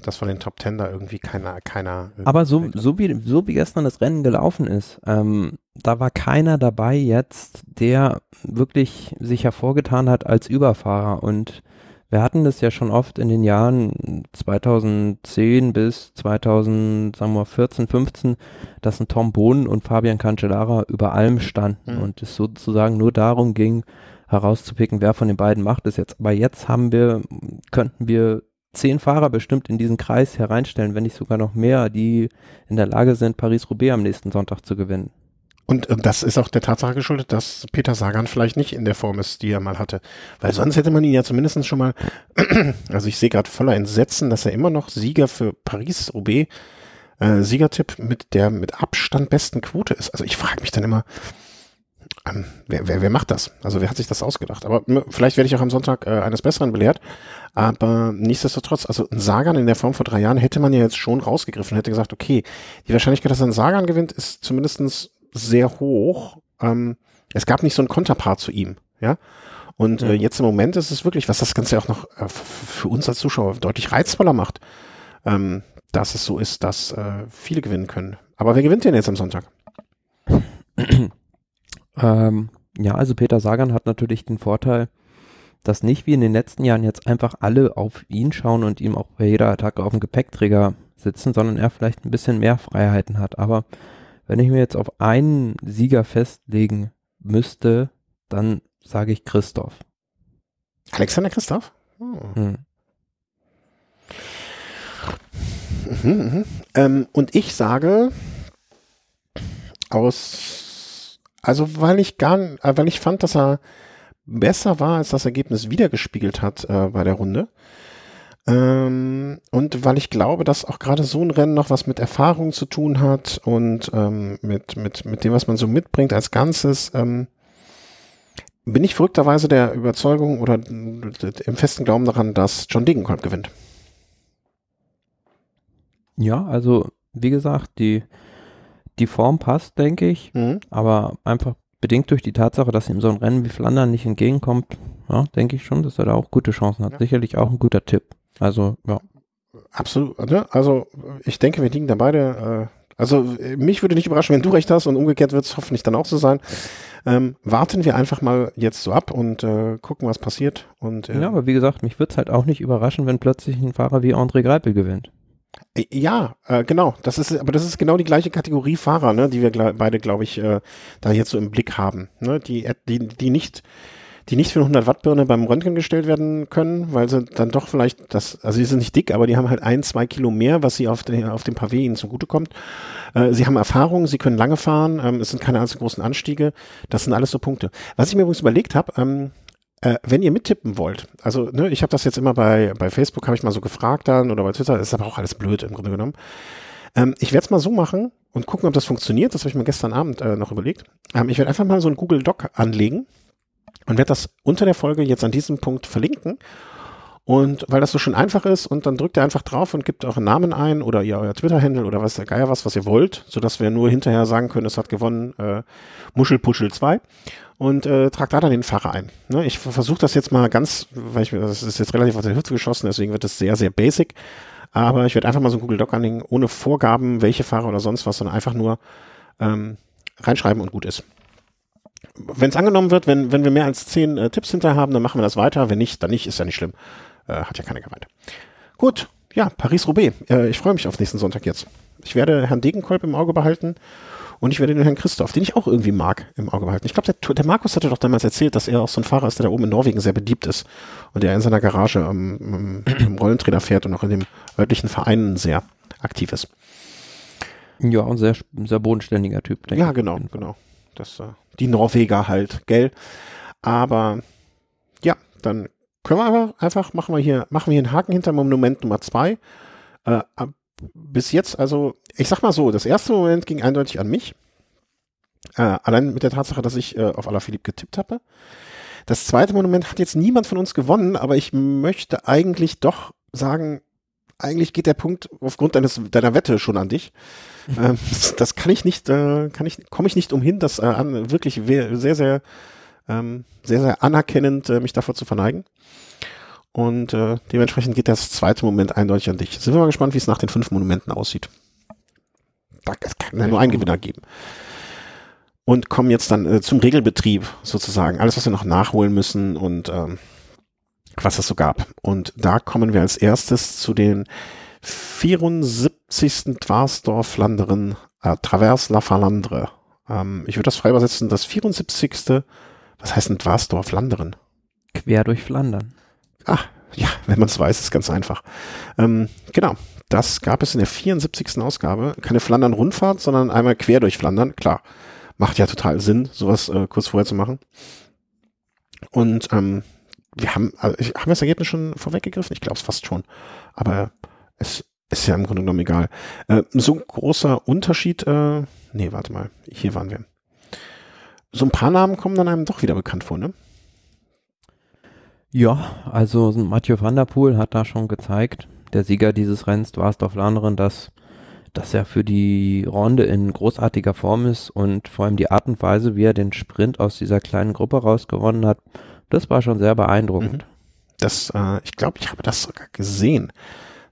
dass von den Top Ten da irgendwie keiner, keiner. Aber so, so wie, so wie gestern das Rennen gelaufen ist, ähm, da war keiner dabei jetzt, der wirklich sich hervorgetan hat als Überfahrer und wir hatten das ja schon oft in den Jahren 2010 bis 2014, 15, dass ein Tom Bohnen und Fabian Cancellara über allem standen mhm. und es sozusagen nur darum ging, herauszupicken, wer von den beiden macht es jetzt. Aber jetzt haben wir, könnten wir zehn Fahrer bestimmt in diesen Kreis hereinstellen, wenn nicht sogar noch mehr, die in der Lage sind, Paris-Roubaix am nächsten Sonntag zu gewinnen. Und äh, das ist auch der Tatsache geschuldet, dass Peter Sagan vielleicht nicht in der Form ist, die er mal hatte. Weil sonst hätte man ihn ja zumindest schon mal, also ich sehe gerade voller Entsetzen, dass er immer noch Sieger für Paris-Roubaix, äh, Siegertipp mit der mit Abstand besten Quote ist. Also ich frage mich dann immer, ähm, wer, wer, wer macht das? Also wer hat sich das ausgedacht? Aber vielleicht werde ich auch am Sonntag äh, eines Besseren belehrt. Aber nichtsdestotrotz, also ein Sagan in der Form vor drei Jahren hätte man ja jetzt schon rausgegriffen, hätte gesagt, okay, die Wahrscheinlichkeit, dass ein Sagan gewinnt, ist zumindestens sehr hoch. Ähm, es gab nicht so ein Konterpart zu ihm, ja. Und äh, jetzt im Moment ist es wirklich, was das Ganze auch noch äh, für uns als Zuschauer deutlich reizvoller macht, ähm, dass es so ist, dass äh, viele gewinnen können. Aber wer gewinnt denn jetzt am Sonntag? ähm, ja, also Peter Sagan hat natürlich den Vorteil, dass nicht wie in den letzten Jahren jetzt einfach alle auf ihn schauen und ihm auch bei jeder Attacke auf dem Gepäckträger sitzen, sondern er vielleicht ein bisschen mehr Freiheiten hat. Aber wenn ich mir jetzt auf einen Sieger festlegen müsste, dann sage ich Christoph. Alexander Christoph? Oh. Hm. Mhm, mhm. Ähm, und ich sage aus, also weil ich gar, äh, weil ich fand, dass er besser war, als das Ergebnis wiedergespiegelt hat äh, bei der Runde, ähm, und weil ich glaube, dass auch gerade so ein Rennen noch was mit Erfahrung zu tun hat und ähm, mit, mit, mit dem, was man so mitbringt als Ganzes, ähm, bin ich verrückterweise der Überzeugung oder im festen Glauben daran, dass John Degenkolb gewinnt. Ja, also wie gesagt, die, die Form passt, denke ich, mhm. aber einfach bedingt durch die Tatsache, dass ihm so ein Rennen wie Flandern nicht entgegenkommt, ja, denke ich schon, dass er da auch gute Chancen hat. Ja. Sicherlich auch ein guter Tipp. Also, ja. Absolut, ne? Also ich denke, wir liegen da beide. Äh, also mich würde nicht überraschen, wenn du recht hast und umgekehrt wird es hoffentlich dann auch so sein. Ähm, warten wir einfach mal jetzt so ab und äh, gucken, was passiert. Und, äh, ja, aber wie gesagt, mich würde es halt auch nicht überraschen, wenn plötzlich ein Fahrer wie André Greipel gewinnt. Äh, ja, äh, genau. Das ist, aber das ist genau die gleiche Kategorie Fahrer, ne, die wir gl beide, glaube ich, äh, da jetzt so im Blick haben. Ne, die, die, die nicht die nicht für eine 100 Watt Birne beim Röntgen gestellt werden können, weil sie dann doch vielleicht das, also sie sind nicht dick, aber die haben halt ein, zwei Kilo mehr, was sie auf, den, auf dem Pavé ihnen zugutekommt. Äh, sie haben Erfahrung, sie können lange fahren, ähm, es sind keine allzu großen Anstiege. Das sind alles so Punkte. Was ich mir übrigens überlegt habe, ähm, äh, wenn ihr mittippen wollt, also ne, ich habe das jetzt immer bei, bei Facebook, habe ich mal so gefragt dann oder bei Twitter, ist aber auch alles blöd im Grunde genommen. Ähm, ich werde es mal so machen und gucken, ob das funktioniert. Das habe ich mir gestern Abend äh, noch überlegt. Ähm, ich werde einfach mal so ein Google Doc anlegen und werde das unter der Folge jetzt an diesem Punkt verlinken. Und weil das so schön einfach ist, und dann drückt ihr einfach drauf und gibt euren Namen ein oder ihr euer Twitter-Handle oder was der Geier was, was ihr wollt, sodass wir nur hinterher sagen können, es hat gewonnen äh, Muschelpuschel 2 und äh, tragt da dann den Fahrer ein. Ne, ich versuche das jetzt mal ganz, weil ich das ist jetzt relativ aus der Hüfte geschossen, deswegen wird es sehr, sehr basic. Aber ich werde einfach mal so ein Google Doc anlegen, ohne Vorgaben, welche Fahrer oder sonst was, sondern einfach nur ähm, reinschreiben und gut ist wenn es angenommen wird, wenn, wenn wir mehr als zehn äh, Tipps hinterher haben, dann machen wir das weiter. Wenn nicht, dann nicht, ist ja nicht schlimm. Äh, hat ja keiner gemeint. Gut, ja, Paris-Roubaix. Äh, ich freue mich auf nächsten Sonntag jetzt. Ich werde Herrn Degenkolb im Auge behalten und ich werde den Herrn Christoph, den ich auch irgendwie mag, im Auge behalten. Ich glaube, der, der Markus hatte doch damals erzählt, dass er auch so ein Fahrer ist, der da oben in Norwegen sehr beliebt ist und der in seiner Garage am, am, Rollentrainer fährt und auch in dem örtlichen Verein sehr aktiv ist. Ja, ein sehr, sehr bodenständiger Typ. Denke ja, genau, genau. Das, äh, die Norweger halt, gell? Aber ja, dann können wir aber einfach, machen wir hier, machen wir hier einen Haken hinter Monument Nummer zwei. Äh, bis jetzt, also, ich sag mal so, das erste Moment ging eindeutig an mich. Äh, allein mit der Tatsache, dass ich äh, auf Alaphilippe getippt habe. Das zweite Monument hat jetzt niemand von uns gewonnen, aber ich möchte eigentlich doch sagen, eigentlich geht der Punkt aufgrund deines, deiner Wette schon an dich. ähm, das, kann ich nicht, äh, kann ich, komme ich nicht umhin, das äh, an, wirklich sehr, sehr, ähm, sehr, sehr anerkennend äh, mich davor zu verneigen. Und äh, dementsprechend geht das zweite Moment eindeutig an dich. Sind wir mal gespannt, wie es nach den fünf Monumenten aussieht. Es kann ja nur einen Gewinner geben. Und kommen jetzt dann äh, zum Regelbetrieb sozusagen. Alles, was wir noch nachholen müssen und ähm, was es so gab. Und da kommen wir als erstes zu den 74. Dwarsdorf-Landeren, äh, Travers la Falandre. Ähm, ich würde das frei übersetzen, das 74. Was heißt denn Dwarsdorf-Landeren? Quer durch Flandern. Ach, ja, wenn man es weiß, ist ganz einfach. Ähm, genau, das gab es in der 74. Ausgabe. Keine Flandern-Rundfahrt, sondern einmal quer durch Flandern. Klar, macht ja total Sinn, sowas äh, kurz vorher zu machen. Und ähm, wir haben, also haben wir das Ergebnis schon vorweggegriffen? Ich glaube es fast schon. Aber es ist ja im Grunde genommen egal. Äh, so ein großer Unterschied, äh, nee, warte mal, hier waren wir. So ein paar Namen kommen dann einem doch wieder bekannt vor, ne? Ja, also Mathieu van der Poel hat da schon gezeigt, der Sieger dieses Rennens, Dwarsdorf Landeren, dass, dass er für die Runde in großartiger Form ist und vor allem die Art und Weise, wie er den Sprint aus dieser kleinen Gruppe rausgewonnen hat, das war schon sehr beeindruckend. Mhm. Das, äh, ich glaube, ich habe das sogar gesehen.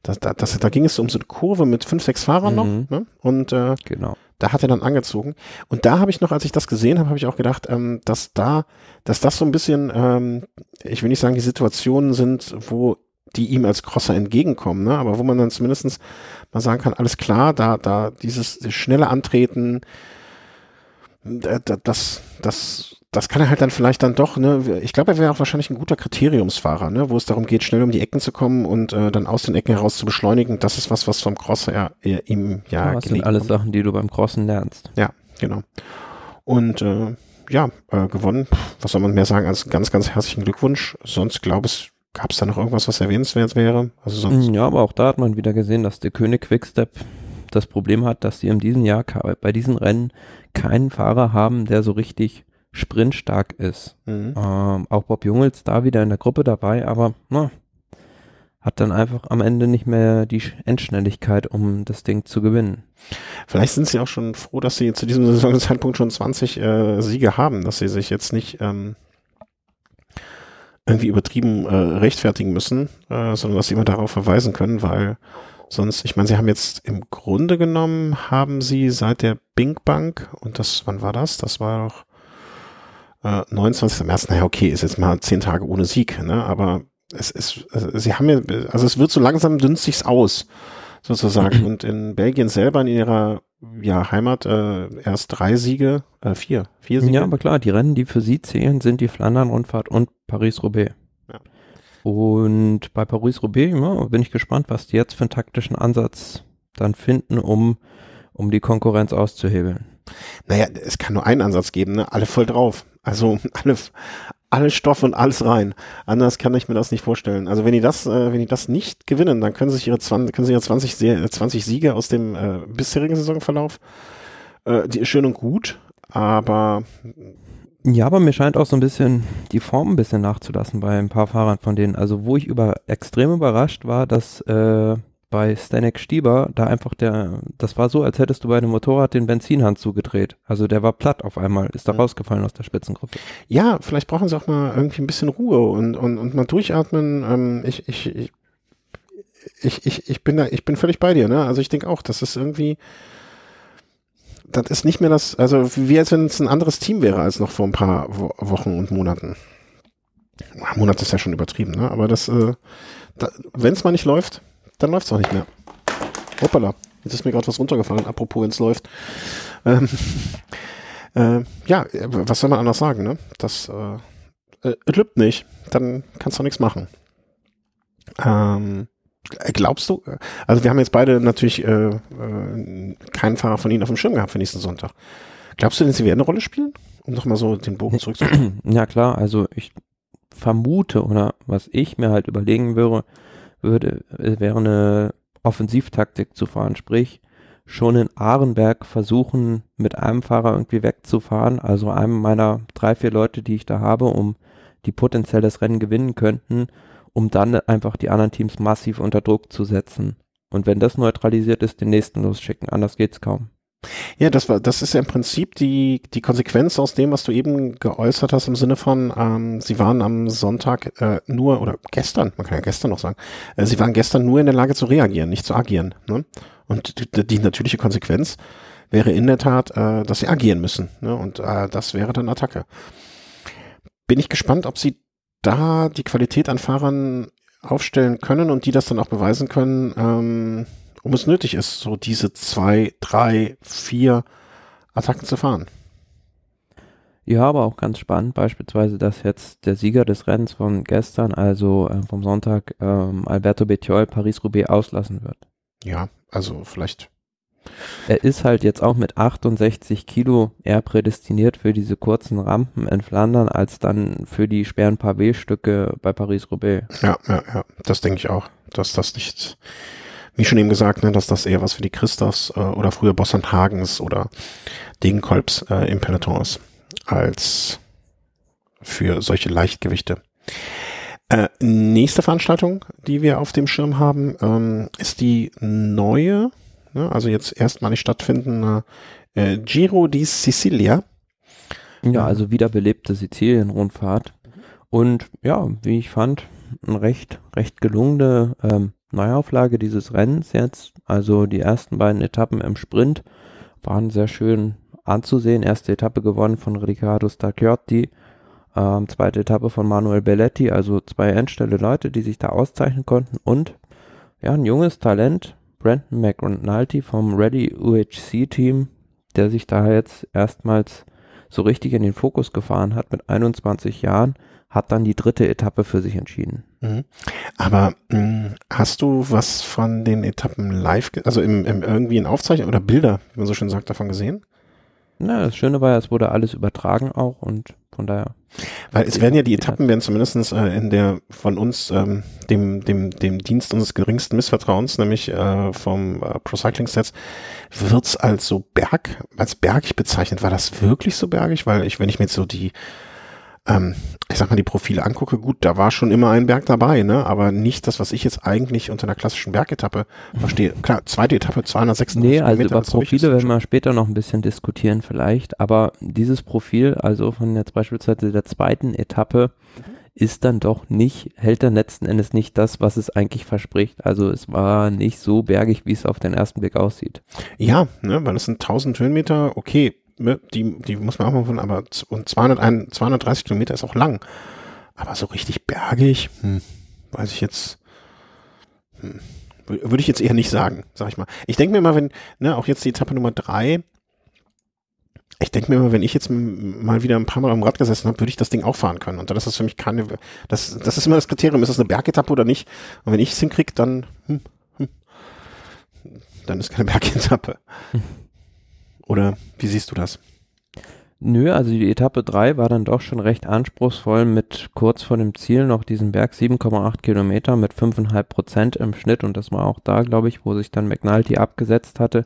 Das, das, das, da ging es um so eine Kurve mit fünf, sechs Fahrern mhm. noch. Ne? Und äh, genau. Da hat er dann angezogen. Und da habe ich noch, als ich das gesehen habe, habe ich auch gedacht, ähm, dass da, dass das so ein bisschen, ähm, ich will nicht sagen, die Situationen sind, wo die ihm als Crosser entgegenkommen, ne? aber wo man dann zumindestens mal sagen kann, alles klar, da, da dieses schnelle Antreten, das, das das kann er halt dann vielleicht dann doch, ne, ich glaube, er wäre auch wahrscheinlich ein guter Kriteriumsfahrer, ne, wo es darum geht, schnell um die Ecken zu kommen und äh, dann aus den Ecken heraus zu beschleunigen. Das ist was, was vom Crosser ja, ihm ja, ja Das sind alles kommt. Sachen, die du beim Crossen lernst. Ja, genau. Und äh, ja, äh, gewonnen, was soll man mehr sagen als ganz, ganz herzlichen Glückwunsch. Sonst glaube ich, gab es da noch irgendwas, was erwähnenswert wäre? Also sonst ja, aber auch da hat man wieder gesehen, dass der König Quickstep das Problem hat, dass sie in diesem Jahr bei diesen Rennen keinen Fahrer haben, der so richtig sprintstark ist. Mhm. Ähm, auch Bob Jungels da wieder in der Gruppe dabei, aber na, hat dann einfach am Ende nicht mehr die Endschnelligkeit, um das Ding zu gewinnen. Vielleicht sind sie auch schon froh, dass sie zu diesem Saisonzeitpunkt schon 20 äh, Siege haben, dass sie sich jetzt nicht ähm, irgendwie übertrieben äh, rechtfertigen müssen, äh, sondern dass sie immer darauf verweisen können, weil sonst, ich meine, sie haben jetzt im Grunde genommen, haben sie seit der Bing Bank, und das, wann war das? Das war doch äh, 29. März, naja, okay, ist jetzt mal zehn Tage ohne Sieg, ne? aber es ist, also sie haben ja, also es wird so langsam dünnt sich's aus, sozusagen. Und in Belgien selber in ihrer ja, Heimat äh, erst drei Siege, äh, vier, vier Siege. Ja, aber klar, die Rennen, die für sie zählen, sind die Flandern-Rundfahrt und Paris-Roubaix. Ja. Und bei Paris-Roubaix ja, bin ich gespannt, was die jetzt für einen taktischen Ansatz dann finden, um, um die Konkurrenz auszuhebeln. Naja, es kann nur einen Ansatz geben, ne? alle voll drauf. Also alle, alle Stoff und alles rein. Anders kann ich mir das nicht vorstellen. Also wenn die das, äh, wenn die das nicht gewinnen, dann können sich ihre 20, können sie ihre 20, 20 Siege aus dem äh, bisherigen Saisonverlauf, äh, die ist schön und gut, aber ja, aber mir scheint auch so ein bisschen die Form ein bisschen nachzulassen bei ein paar Fahrern von denen. Also wo ich über extrem überrascht war, dass äh, bei Stanek Stieber da einfach der, das war so, als hättest du bei einem Motorrad den Benzinhahn zugedreht. Also der war platt auf einmal, ist da ja. rausgefallen aus der Spitzengruppe. Ja, vielleicht brauchen sie auch mal irgendwie ein bisschen Ruhe und, und, und mal durchatmen. Ähm, ich, ich, ich, ich, ich, ich bin da, ich bin völlig bei dir, ne? Also ich denke auch, das ist irgendwie, das ist nicht mehr das, also wie als wenn es ein anderes Team wäre als noch vor ein paar Wochen und Monaten. Monat ist ja schon übertrieben, ne? Aber das, äh, da, wenn es mal nicht läuft, dann läuft es auch nicht mehr. Hoppala, jetzt ist mir gerade was runtergefallen, apropos wenn es läuft. Ähm, äh, ja, was soll man anders sagen, ne? Das äh, äh, lübt nicht, dann kannst du nichts machen. Ähm, glaubst du, also wir haben jetzt beide natürlich äh, äh, keinen Fahrer von Ihnen auf dem Schirm gehabt für nächsten Sonntag. Glaubst du denn, sie werden eine Rolle spielen? Um nochmal so den Bogen zurückzukommen. Ja klar, also ich vermute oder was ich mir halt überlegen würde, würde, äh, wäre eine Offensivtaktik zu fahren. Sprich, schon in Ahrenberg versuchen, mit einem Fahrer irgendwie wegzufahren, also einem meiner drei, vier Leute, die ich da habe, um die potenziell das Rennen gewinnen könnten, um dann einfach die anderen Teams massiv unter Druck zu setzen. Und wenn das neutralisiert ist, den nächsten losschicken. Anders geht's kaum. Ja, das war, das ist ja im Prinzip die, die Konsequenz aus dem, was du eben geäußert hast im Sinne von, ähm, sie waren am Sonntag äh, nur, oder gestern, man kann ja gestern noch sagen, äh, sie waren gestern nur in der Lage zu reagieren, nicht zu agieren. Ne? Und die, die natürliche Konsequenz wäre in der Tat, äh, dass sie agieren müssen. Ne? Und äh, das wäre dann Attacke. Bin ich gespannt, ob sie da die Qualität an Fahrern aufstellen können und die das dann auch beweisen können, ähm, um es nötig ist, so diese zwei, drei, vier Attacken zu fahren. Ja, aber auch ganz spannend, beispielsweise, dass jetzt der Sieger des Rennens von gestern, also äh, vom Sonntag, ähm, Alberto Bettiol Paris-Roubaix auslassen wird. Ja, also vielleicht. Er ist halt jetzt auch mit 68 Kilo eher prädestiniert für diese kurzen Rampen in Flandern als dann für die schweren Pavé-Stücke bei Paris-Roubaix. Ja, ja, ja, das denke ich auch, dass das nicht wie schon eben gesagt, ne, dass das eher was für die Christophs äh, oder früher Bossand Hagens oder Degenkolbs äh, im Peloton ist, als für solche Leichtgewichte. Äh, nächste Veranstaltung, die wir auf dem Schirm haben, ähm, ist die neue, ne, also jetzt erstmalig stattfindende äh, Giro di Sicilia. Ja, also wiederbelebte Sizilien-Rundfahrt. Und ja, wie ich fand, ein recht, recht gelungene ähm, Neuauflage dieses Rennens jetzt. Also die ersten beiden Etappen im Sprint waren sehr schön anzusehen. Erste Etappe gewonnen von Riccardo Stacchiotti, ähm, zweite Etappe von Manuel Belletti, also zwei endstelle Leute, die sich da auszeichnen konnten und ja, ein junges Talent, Brandon McNulty vom Ready UHC Team, der sich da jetzt erstmals so richtig in den Fokus gefahren hat mit 21 Jahren, hat dann die dritte Etappe für sich entschieden. Mhm. Aber mh, hm, hast du was von den Etappen live, also im, im irgendwie in Aufzeichnung oder Bilder, wie man so schön sagt, davon gesehen? Na, das Schöne war ja, es wurde alles übertragen auch und von daher. Weil es werden ja die Etappen werden zumindestens äh, in der von uns ähm, dem dem dem Dienst unseres geringsten Missvertrauens, nämlich äh, vom äh, Pro Cycling Sets, wird's als so Berg als bergig bezeichnet. War das wirklich so bergig? Weil ich, wenn ich mir jetzt so die ähm, ich sag mal, die Profile angucke, gut, da war schon immer ein Berg dabei, ne? aber nicht das, was ich jetzt eigentlich unter einer klassischen Bergetappe verstehe. Klar, zweite Etappe, 206 Nee, also über Profile werden wir später noch ein bisschen diskutieren vielleicht, aber dieses Profil, also von jetzt beispielsweise der zweiten Etappe, ist dann doch nicht, hält dann letzten Endes nicht das, was es eigentlich verspricht. Also es war nicht so bergig, wie es auf den ersten Blick aussieht. Ja, ne, weil es sind 1000 Höhenmeter, okay, die, die muss man auch mal von, aber und 201, 230 Kilometer ist auch lang. Aber so richtig bergig, hm, weiß ich jetzt, hm, würde ich jetzt eher nicht sagen, sag ich mal. Ich denke mir mal, wenn, ne, auch jetzt die Etappe Nummer drei, ich denke mir mal, wenn ich jetzt mal wieder ein paar Mal am Rad gesessen habe, würde ich das Ding auch fahren können. Und dann ist das für mich keine, das, das ist immer das Kriterium, ist das eine Bergetappe oder nicht? Und wenn ich es hinkriege, dann, hm, hm, dann ist keine Bergetappe. Oder wie siehst du das? Nö, also die Etappe 3 war dann doch schon recht anspruchsvoll mit kurz vor dem Ziel noch diesem Berg 7,8 Kilometer mit 5,5 Prozent im Schnitt und das war auch da, glaube ich, wo sich dann McNulty abgesetzt hatte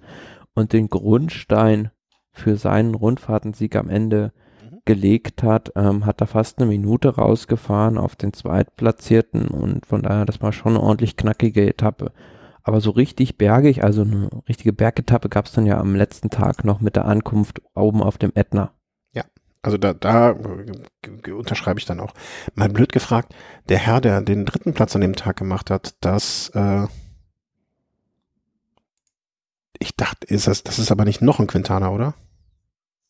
und den Grundstein für seinen Rundfahrtensieg am Ende mhm. gelegt hat, ähm, hat er fast eine Minute rausgefahren auf den Zweitplatzierten und von daher, das war schon eine ordentlich knackige Etappe. Aber so richtig bergig, also eine richtige Bergetappe gab es dann ja am letzten Tag noch mit der Ankunft oben auf dem Ätna. Ja, also da, da unterschreibe ich dann auch. Mal blöd gefragt, der Herr, der den dritten Platz an dem Tag gemacht hat, das, äh, ich dachte, ist das, das ist aber nicht noch ein Quintana, oder?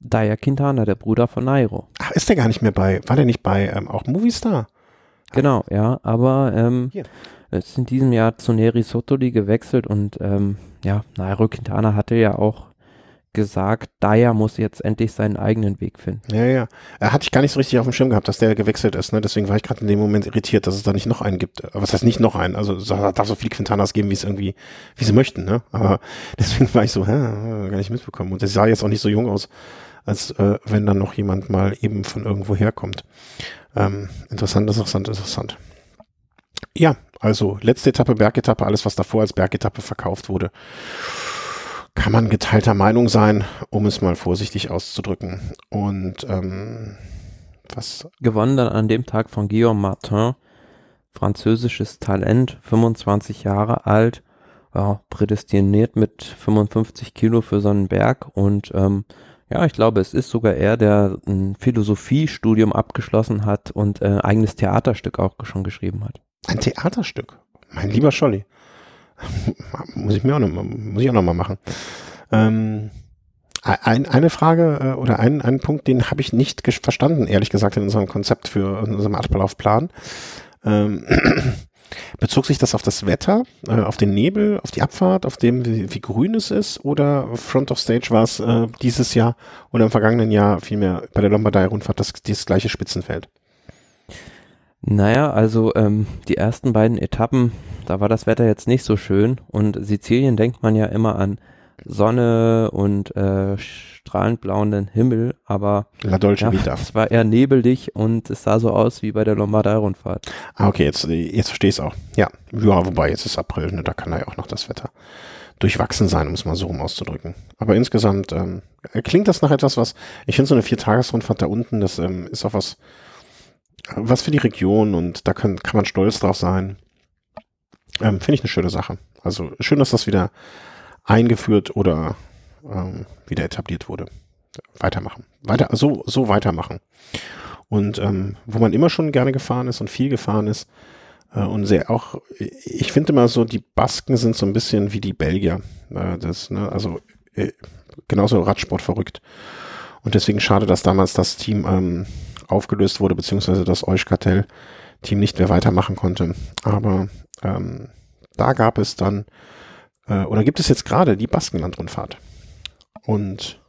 Daya Quintana, der Bruder von Nairo. Ach, ist der gar nicht mehr bei, war der nicht bei ähm, auch Movistar? Genau, ja, aber ähm, Hier ist in diesem Jahr zu Neri Sotoli gewechselt und ähm, ja, Nairo Quintana hatte ja auch gesagt, Daya muss jetzt endlich seinen eigenen Weg finden. Ja, ja. Er hatte ich gar nicht so richtig auf dem Schirm gehabt, dass der gewechselt ist. Ne? Deswegen war ich gerade in dem Moment irritiert, dass es da nicht noch einen gibt. Was heißt nicht noch einen? Also es darf so viele Quintanas geben, wie es irgendwie, wie sie möchten. Ne? Aber deswegen war ich so, hä, gar nicht mitbekommen. Und der sah jetzt auch nicht so jung aus, als äh, wenn dann noch jemand mal eben von irgendwo herkommt. Ähm, interessant, interessant, interessant. Ja, also letzte Etappe, Bergetappe, alles was davor als Bergetappe verkauft wurde. Kann man geteilter Meinung sein, um es mal vorsichtig auszudrücken. Und ähm, was? Gewonnen dann an dem Tag von Guillaume Martin, französisches Talent, 25 Jahre alt, ja, prädestiniert mit 55 Kilo für so einen Berg und ähm, ja, ich glaube, es ist sogar er, der ein Philosophiestudium abgeschlossen hat und äh, eigenes Theaterstück auch schon geschrieben hat. Ein Theaterstück. Mein lieber Scholli. muss ich mir auch noch mal, muss ich auch noch machen. Ähm, ein, eine Frage äh, oder ein, ein Punkt, den habe ich nicht verstanden, ehrlich gesagt, in unserem Konzept für in unserem Ablaufplan. Ähm, bezog sich das auf das Wetter, äh, auf den Nebel, auf die Abfahrt, auf dem, wie, wie grün es ist oder Front of Stage war es äh, dieses Jahr oder im vergangenen Jahr vielmehr bei der Lombardei-Rundfahrt das, dieses gleiche Spitzenfeld? Naja, also ähm, die ersten beiden Etappen, da war das Wetter jetzt nicht so schön und Sizilien denkt man ja immer an Sonne und äh, strahlend blauen Himmel, aber La Dolce ja, Vita. es war eher nebelig und es sah so aus wie bei der Lombardei-Rundfahrt. Ah, okay, jetzt, jetzt verstehe ich es auch. Ja, ja, wobei jetzt ist April, ne, da kann ja auch noch das Wetter durchwachsen sein, um es mal so rum auszudrücken. Aber insgesamt ähm, klingt das nach etwas, was, ich finde so eine Viertagesrundfahrt da unten, das ähm, ist auch was, was für die Region und da kann, kann man stolz drauf sein. Ähm, Finde ich eine schöne Sache. Also schön, dass das wieder eingeführt oder ähm, wieder etabliert wurde. Weitermachen. Weiter, so, so weitermachen. Und ähm, wo man immer schon gerne gefahren ist und viel gefahren ist, äh, und sehr auch, ich finde immer so, die Basken sind so ein bisschen wie die Belgier. Äh, das, ne, also äh, genauso Radsport verrückt. Und deswegen schade, dass damals das Team ähm, aufgelöst wurde, beziehungsweise das Eusch-Kartell-Team nicht mehr weitermachen konnte. Aber ähm, da gab es dann, äh, oder gibt es jetzt gerade die Baskenland-Rundfahrt. Und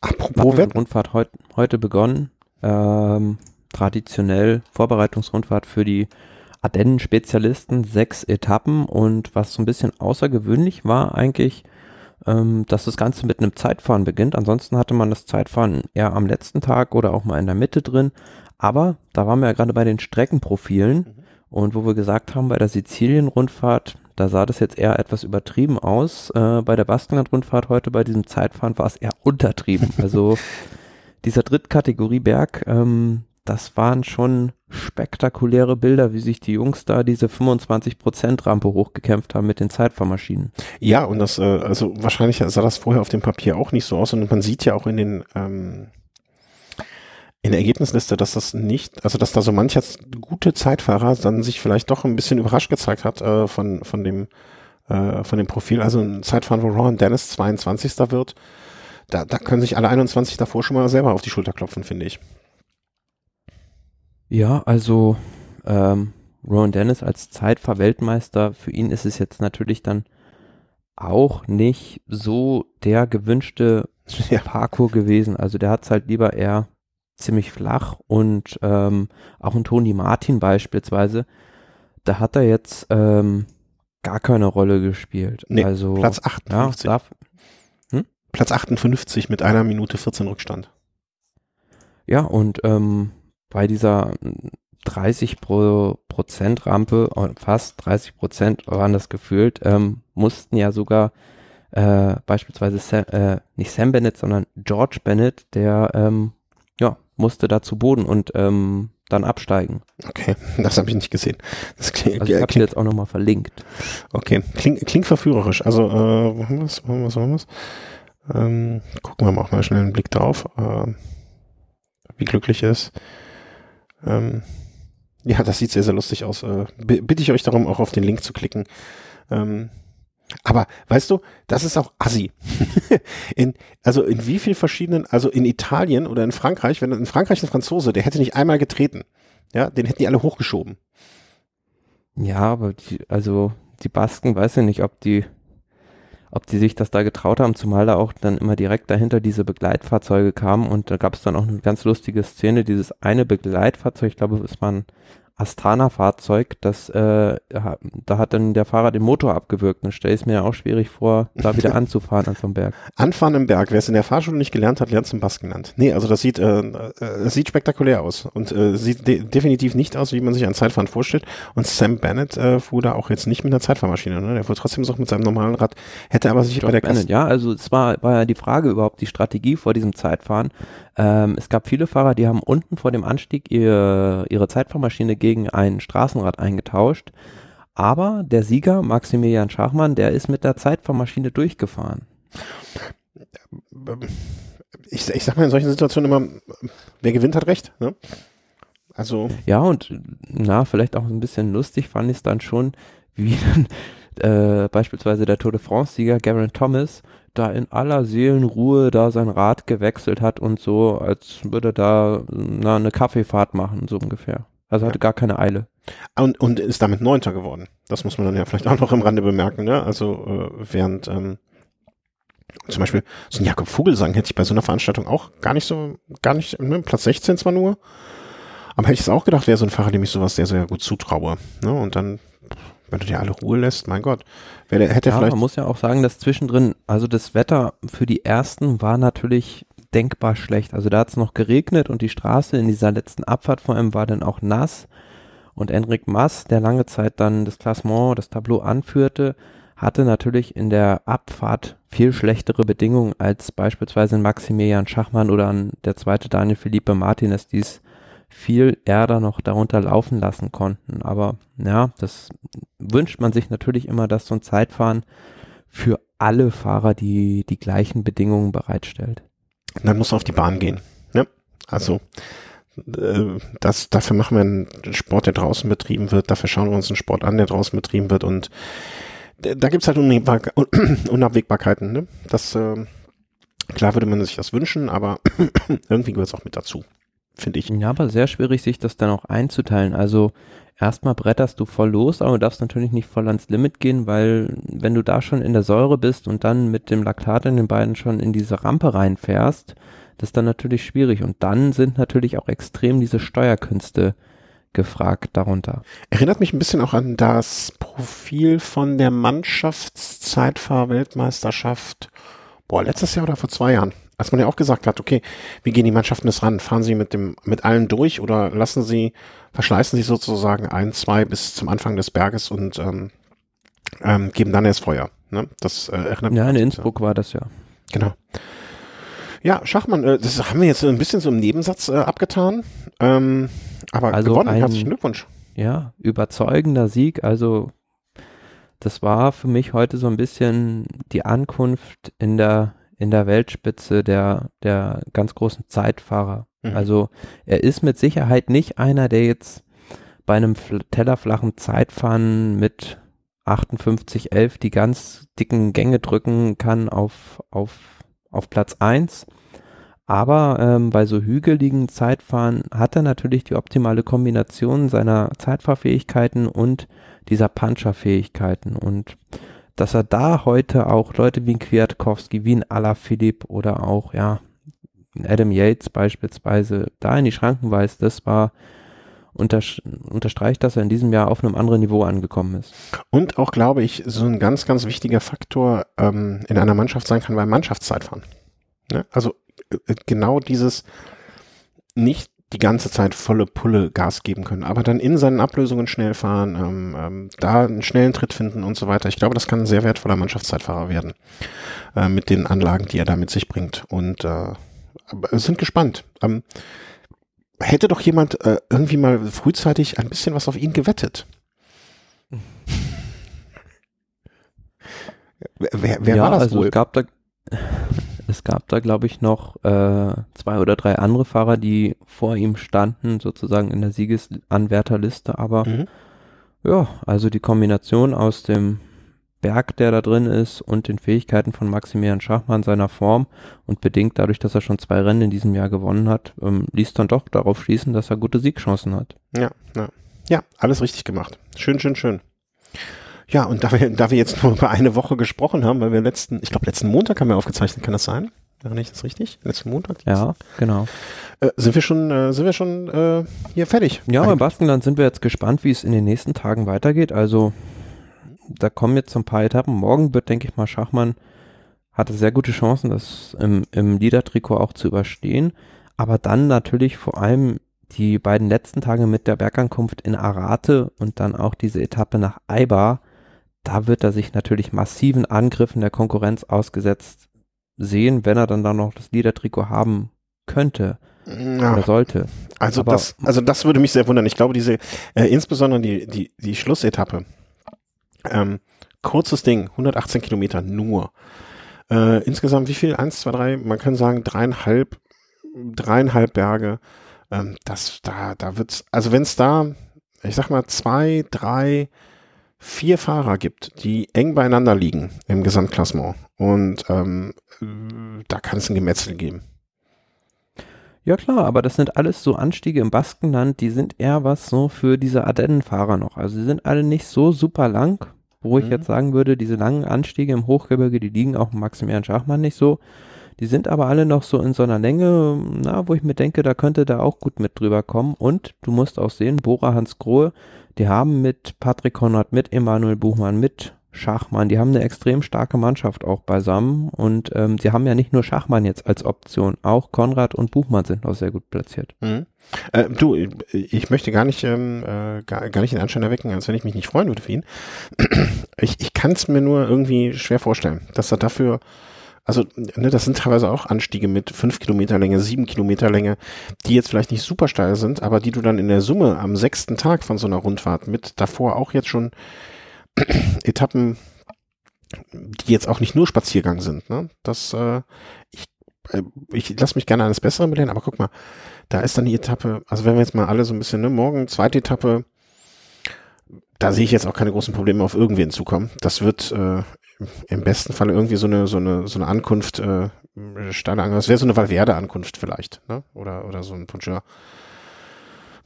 apropos Rundfahrt heut, heute begonnen. Ähm, traditionell Vorbereitungsrundfahrt für die Ardennen-Spezialisten, sechs Etappen und was so ein bisschen außergewöhnlich war eigentlich, ähm, dass das Ganze mit einem Zeitfahren beginnt. Ansonsten hatte man das Zeitfahren eher am letzten Tag oder auch mal in der Mitte drin. Aber da waren wir ja gerade bei den Streckenprofilen mhm. Und wo wir gesagt haben, bei der Sizilien-Rundfahrt, da sah das jetzt eher etwas übertrieben aus. Äh, bei der Baskenland-Rundfahrt heute bei diesem Zeitfahren war es eher untertrieben. Also dieser Drittkategorie Berg, ähm, das waren schon spektakuläre Bilder, wie sich die Jungs da diese 25% Rampe hochgekämpft haben mit den Zeitfahrmaschinen. Ja, und das, äh, also wahrscheinlich sah das vorher auf dem Papier auch nicht so aus und man sieht ja auch in den, ähm, in der Ergebnisliste, dass das nicht, also dass da so mancher gute Zeitfahrer dann sich vielleicht doch ein bisschen überrascht gezeigt hat äh, von, von dem, äh, von dem Profil. Also ein Zeitfahren, wo Ron Dennis 22. wird, da, da können sich alle 21 davor schon mal selber auf die Schulter klopfen, finde ich. Ja, also ähm, Rowan Dennis als Zeitfahrweltmeister, für ihn ist es jetzt natürlich dann auch nicht so der gewünschte ja. Parkour gewesen. Also der hat es halt lieber eher ziemlich flach und ähm, auch ein Toni Martin beispielsweise, da hat er jetzt ähm, gar keine Rolle gespielt. Nee, also Platz 58. Ja, hm? Platz 58 mit einer Minute 14 Rückstand. Ja, und ähm, bei dieser 30 pro Prozent Rampe, äh, fast 30 Prozent waren das gefühlt, ähm, mussten ja sogar äh, beispielsweise Sam, äh, nicht Sam Bennett, sondern George Bennett, der ähm, musste da zu Boden und ähm, dann absteigen. Okay, das habe ich nicht gesehen. Das klingt, also ich habe jetzt auch nochmal verlinkt. Okay, klingt, klingt verführerisch. Also, äh, wo haben wir es? Wo haben wir es? Wo haben wir es? Ähm, gucken wir mal auch mal schnell einen Blick drauf, äh, wie glücklich er ist. Ähm, ja, das sieht sehr, sehr lustig aus. Äh, bitte ich euch darum, auch auf den Link zu klicken. Ähm, aber weißt du, das ist auch assi. in, also in wie viel verschiedenen, also in Italien oder in Frankreich, wenn in Frankreich ein Franzose, der hätte nicht einmal getreten. Ja, den hätten die alle hochgeschoben. Ja, aber die, also die Basken, weiß ich nicht, ob die ob die sich das da getraut haben, zumal da auch dann immer direkt dahinter diese Begleitfahrzeuge kamen und da gab es dann auch eine ganz lustige Szene, dieses eine Begleitfahrzeug, ich glaube, es war ein Astana-Fahrzeug, das äh, da hat dann der Fahrer den Motor abgewürgt. Dann stelle ich es mir auch schwierig vor, da wieder anzufahren an so einem Berg. Anfahren im Berg, wer es in der Fahrschule nicht gelernt hat, lernt es im Bass genannt. Nee, also das sieht, äh, äh, das sieht spektakulär aus und äh, sieht de definitiv nicht aus, wie man sich ein Zeitfahren vorstellt. Und Sam Bennett äh, fuhr da auch jetzt nicht mit einer Zeitfahrmaschine, ne? Der fuhr trotzdem so mit seinem normalen Rad, hätte aber sich bei der Bennett, Ja, also es war, war ja die Frage überhaupt, die Strategie vor diesem Zeitfahren. Ähm, es gab viele Fahrer, die haben unten vor dem Anstieg ihr, ihre Zeitfahrmaschine gegen ein Straßenrad eingetauscht. Aber der Sieger, Maximilian Schachmann, der ist mit der Zeitfahrmaschine durchgefahren. Ich, ich sag mal in solchen Situationen immer, wer gewinnt, hat recht. Ne? Also. Ja, und na, vielleicht auch ein bisschen lustig fand ich es dann schon, wie dann äh, beispielsweise der Tour de France-Sieger Garen Thomas da in aller Seelenruhe da sein Rad gewechselt hat und so, als würde da na, eine Kaffeefahrt machen, so ungefähr. Also hatte gar keine Eile. Und, und ist damit Neunter geworden. Das muss man dann ja vielleicht auch noch im Rande bemerken, ne? Also äh, während ähm, zum Beispiel so ein Jakob Vogelsang hätte ich bei so einer Veranstaltung auch gar nicht so, gar nicht, ne? Platz 16 zwar nur, aber hätte ich es auch gedacht, wäre so ein Fahrer, dem ich sowas sehr, sehr gut zutraue. Ne? Und dann, wenn du dir alle Ruhe lässt, mein Gott, wer hätte ja, vielleicht. Man muss ja auch sagen, dass zwischendrin, also das Wetter für die ersten war natürlich denkbar schlecht. Also da hat es noch geregnet und die Straße in dieser letzten Abfahrt vor allem war dann auch nass. Und Enric Mass, der lange Zeit dann das Klassement, das Tableau anführte, hatte natürlich in der Abfahrt viel schlechtere Bedingungen als beispielsweise Maximilian Schachmann oder der zweite Daniel Felipe Martinez, die es viel Erde noch darunter laufen lassen konnten. Aber ja, das wünscht man sich natürlich immer, dass so ein Zeitfahren für alle Fahrer die, die gleichen Bedingungen bereitstellt dann muss er auf die Bahn gehen. Ne? Also äh, das, dafür machen wir einen Sport, der draußen betrieben wird, dafür schauen wir uns einen Sport an, der draußen betrieben wird und da gibt's halt Unabwägbarkeiten. Ne? Das, äh, klar würde man sich das wünschen, aber irgendwie gehört es auch mit dazu, finde ich. Ja, aber sehr schwierig, sich das dann auch einzuteilen. Also erstmal bretterst du voll los, aber du darfst natürlich nicht voll ans Limit gehen, weil wenn du da schon in der Säure bist und dann mit dem Laktat in den Beinen schon in diese Rampe reinfährst, das ist dann natürlich schwierig. Und dann sind natürlich auch extrem diese Steuerkünste gefragt darunter. Erinnert mich ein bisschen auch an das Profil von der Mannschaftszeitfahr-Weltmeisterschaft, boah, letztes Jahr oder vor zwei Jahren als man ja auch gesagt hat, okay, wie gehen die Mannschaften das ran? Fahren sie mit dem, mit allen durch oder lassen sie, verschleißen sie sozusagen ein, zwei bis zum Anfang des Berges und ähm, ähm, geben dann erst Feuer. Ne? Das äh, erinnert Ja, in Innsbruck ja. war das ja. Genau. Ja, Schachmann, äh, das haben wir jetzt ein bisschen so im Nebensatz äh, abgetan. Ähm, aber also gewonnen, ein, herzlichen Glückwunsch. Ja, überzeugender Sieg. Also das war für mich heute so ein bisschen die Ankunft in der in der Weltspitze der der ganz großen Zeitfahrer. Mhm. Also er ist mit Sicherheit nicht einer, der jetzt bei einem tellerflachen Zeitfahren mit 58,11 die ganz dicken Gänge drücken kann auf, auf, auf Platz 1. Aber ähm, bei so hügeligen Zeitfahren hat er natürlich die optimale Kombination seiner Zeitfahrfähigkeiten und dieser Puncherfähigkeiten. Und dass er da heute auch Leute wie ein Kwiatkowski, wie ein Alaphilipp oder auch, ja, Adam Yates beispielsweise da in die Schranken weist, das war unterstreicht, dass er in diesem Jahr auf einem anderen Niveau angekommen ist. Und auch, glaube ich, so ein ganz, ganz wichtiger Faktor ähm, in einer Mannschaft sein kann beim Mannschaftszeitfahren. Ne? Also äh, genau dieses nicht die ganze Zeit volle Pulle Gas geben können, aber dann in seinen Ablösungen schnell fahren, ähm, ähm, da einen schnellen Tritt finden und so weiter. Ich glaube, das kann ein sehr wertvoller Mannschaftszeitfahrer werden äh, mit den Anlagen, die er da mit sich bringt. Und äh, sind gespannt. Ähm, hätte doch jemand äh, irgendwie mal frühzeitig ein bisschen was auf ihn gewettet. wer, wer ja, war das also wohl? Es gab da, es gab da, glaube ich, noch äh, zwei oder drei andere Fahrer, die vor ihm standen, sozusagen in der Siegesanwärterliste. Aber mhm. ja, also die Kombination aus dem Berg, der da drin ist und den Fähigkeiten von Maximilian Schachmann seiner Form und bedingt dadurch, dass er schon zwei Rennen in diesem Jahr gewonnen hat, ähm, ließ dann doch darauf schließen, dass er gute Siegchancen hat. Ja, ja. Ja, alles richtig gemacht. Schön, schön, schön. Ja, und da wir, da wir jetzt nur über eine Woche gesprochen haben, weil wir letzten, ich glaube letzten Montag haben wir aufgezeichnet, kann das sein? Wäre nicht das richtig? Letzten Montag? Ja, genau. Äh, sind wir schon, äh, sind wir schon äh, hier fertig? Ja, beim Baskenland sind wir jetzt gespannt, wie es in den nächsten Tagen weitergeht. Also da kommen jetzt so ein paar Etappen. Morgen wird, denke ich mal, Schachmann hatte sehr gute Chancen, das im, im Liedertrikot auch zu überstehen. Aber dann natürlich vor allem die beiden letzten Tage mit der Bergankunft in Arate und dann auch diese Etappe nach Eibar, da wird er sich natürlich massiven Angriffen der Konkurrenz ausgesetzt sehen, wenn er dann da noch das Liedertrikot haben könnte ja. oder sollte. Also Aber das, also das würde mich sehr wundern. Ich glaube, diese, äh, insbesondere die, die, die Schlussetappe, ähm, kurzes Ding, 118 Kilometer nur. Äh, insgesamt wie viel? Eins, zwei, drei, man kann sagen dreieinhalb, dreieinhalb Berge. Ähm, das, da, da wird's, also wenn es da, ich sag mal, zwei, drei, vier Fahrer gibt, die eng beieinander liegen im Gesamtklassement und ähm, da kann es ein Gemetzel geben. Ja klar, aber das sind alles so Anstiege im Baskenland, die sind eher was so für diese Ardennenfahrer noch. Also die sind alle nicht so super lang, wo ich mhm. jetzt sagen würde, diese langen Anstiege im Hochgebirge, die liegen auch Maximilian Schachmann nicht so. Die sind aber alle noch so in so einer Länge, na, wo ich mir denke, da könnte da auch gut mit drüber kommen. Und du musst auch sehen, Bora Hans Grohe, die haben mit Patrick Konrad, mit Emanuel Buchmann, mit Schachmann, die haben eine extrem starke Mannschaft auch beisammen und ähm, sie haben ja nicht nur Schachmann jetzt als Option, auch Konrad und Buchmann sind noch sehr gut platziert. Mhm. Äh, du, ich möchte gar nicht, ähm, äh, gar, gar nicht den Anschein erwecken, als wenn ich mich nicht freuen würde für ihn. Ich, ich kann es mir nur irgendwie schwer vorstellen, dass er dafür also, ne, das sind teilweise auch Anstiege mit fünf Kilometer Länge, sieben Kilometer Länge, die jetzt vielleicht nicht super steil sind, aber die du dann in der Summe am sechsten Tag von so einer Rundfahrt mit davor auch jetzt schon Etappen, die jetzt auch nicht nur Spaziergang sind. Ne? Das, äh, ich, äh, ich lasse mich gerne eines Besseren belehren, aber guck mal, da ist dann die Etappe, also wenn wir jetzt mal alle so ein bisschen, ne, morgen zweite Etappe, da sehe ich jetzt auch keine großen Probleme auf irgendwen zukommen. Das wird äh, im besten Fall irgendwie so eine so eine so eine Ankunft äh, steile Angel. Das wäre so eine Valverde-Ankunft vielleicht, ne? Oder oder so ein Puncher.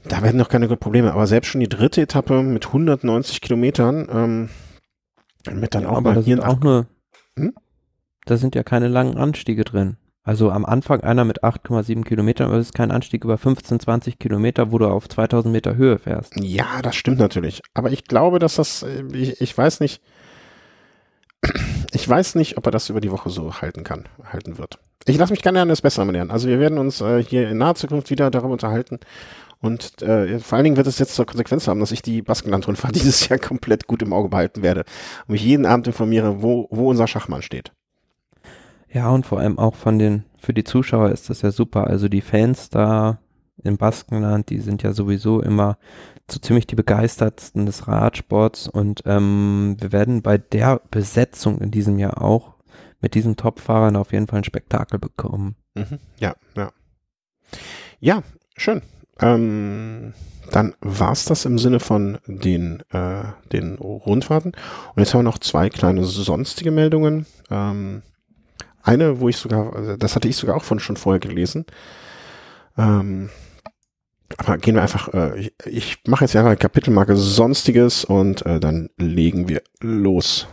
Da werden noch keine Probleme, aber selbst schon die dritte Etappe mit 190 Kilometern, ähm, mit dann ja, auch mal hier auch nur, hm? da sind ja keine langen Anstiege drin. Also am Anfang einer mit 8,7 Kilometern, aber es ist kein Anstieg über 15, 20 Kilometer, wo du auf 2000 Meter Höhe fährst. Ja, das stimmt natürlich. Aber ich glaube, dass das, äh, ich, ich weiß nicht, ich weiß nicht, ob er das über die Woche so halten kann, halten wird. Ich lasse mich gerne an das Bessere lernen. Also wir werden uns äh, hier in naher Zukunft wieder darüber unterhalten, und äh, vor allen Dingen wird es jetzt zur Konsequenz haben, dass ich die Baskenland-Rundfahrt dieses Jahr komplett gut im Auge behalten werde und mich jeden Abend informiere, wo, wo unser Schachmann steht. Ja, und vor allem auch von den, für die Zuschauer ist das ja super. Also die Fans da im Baskenland, die sind ja sowieso immer so ziemlich die begeistertsten des Radsports und ähm, wir werden bei der Besetzung in diesem Jahr auch mit diesen Top-Fahrern auf jeden Fall ein Spektakel bekommen. Mhm. Ja, ja. Ja, schön. Ähm, dann war's das im Sinne von den, äh, den Rundfahrten. Und jetzt haben wir noch zwei kleine sonstige Meldungen. Ähm, eine, wo ich sogar, also das hatte ich sogar auch von schon vorher gelesen. Ähm, aber gehen wir einfach, äh, ich, ich mache jetzt einfach Kapitelmarke Sonstiges und äh, dann legen wir los.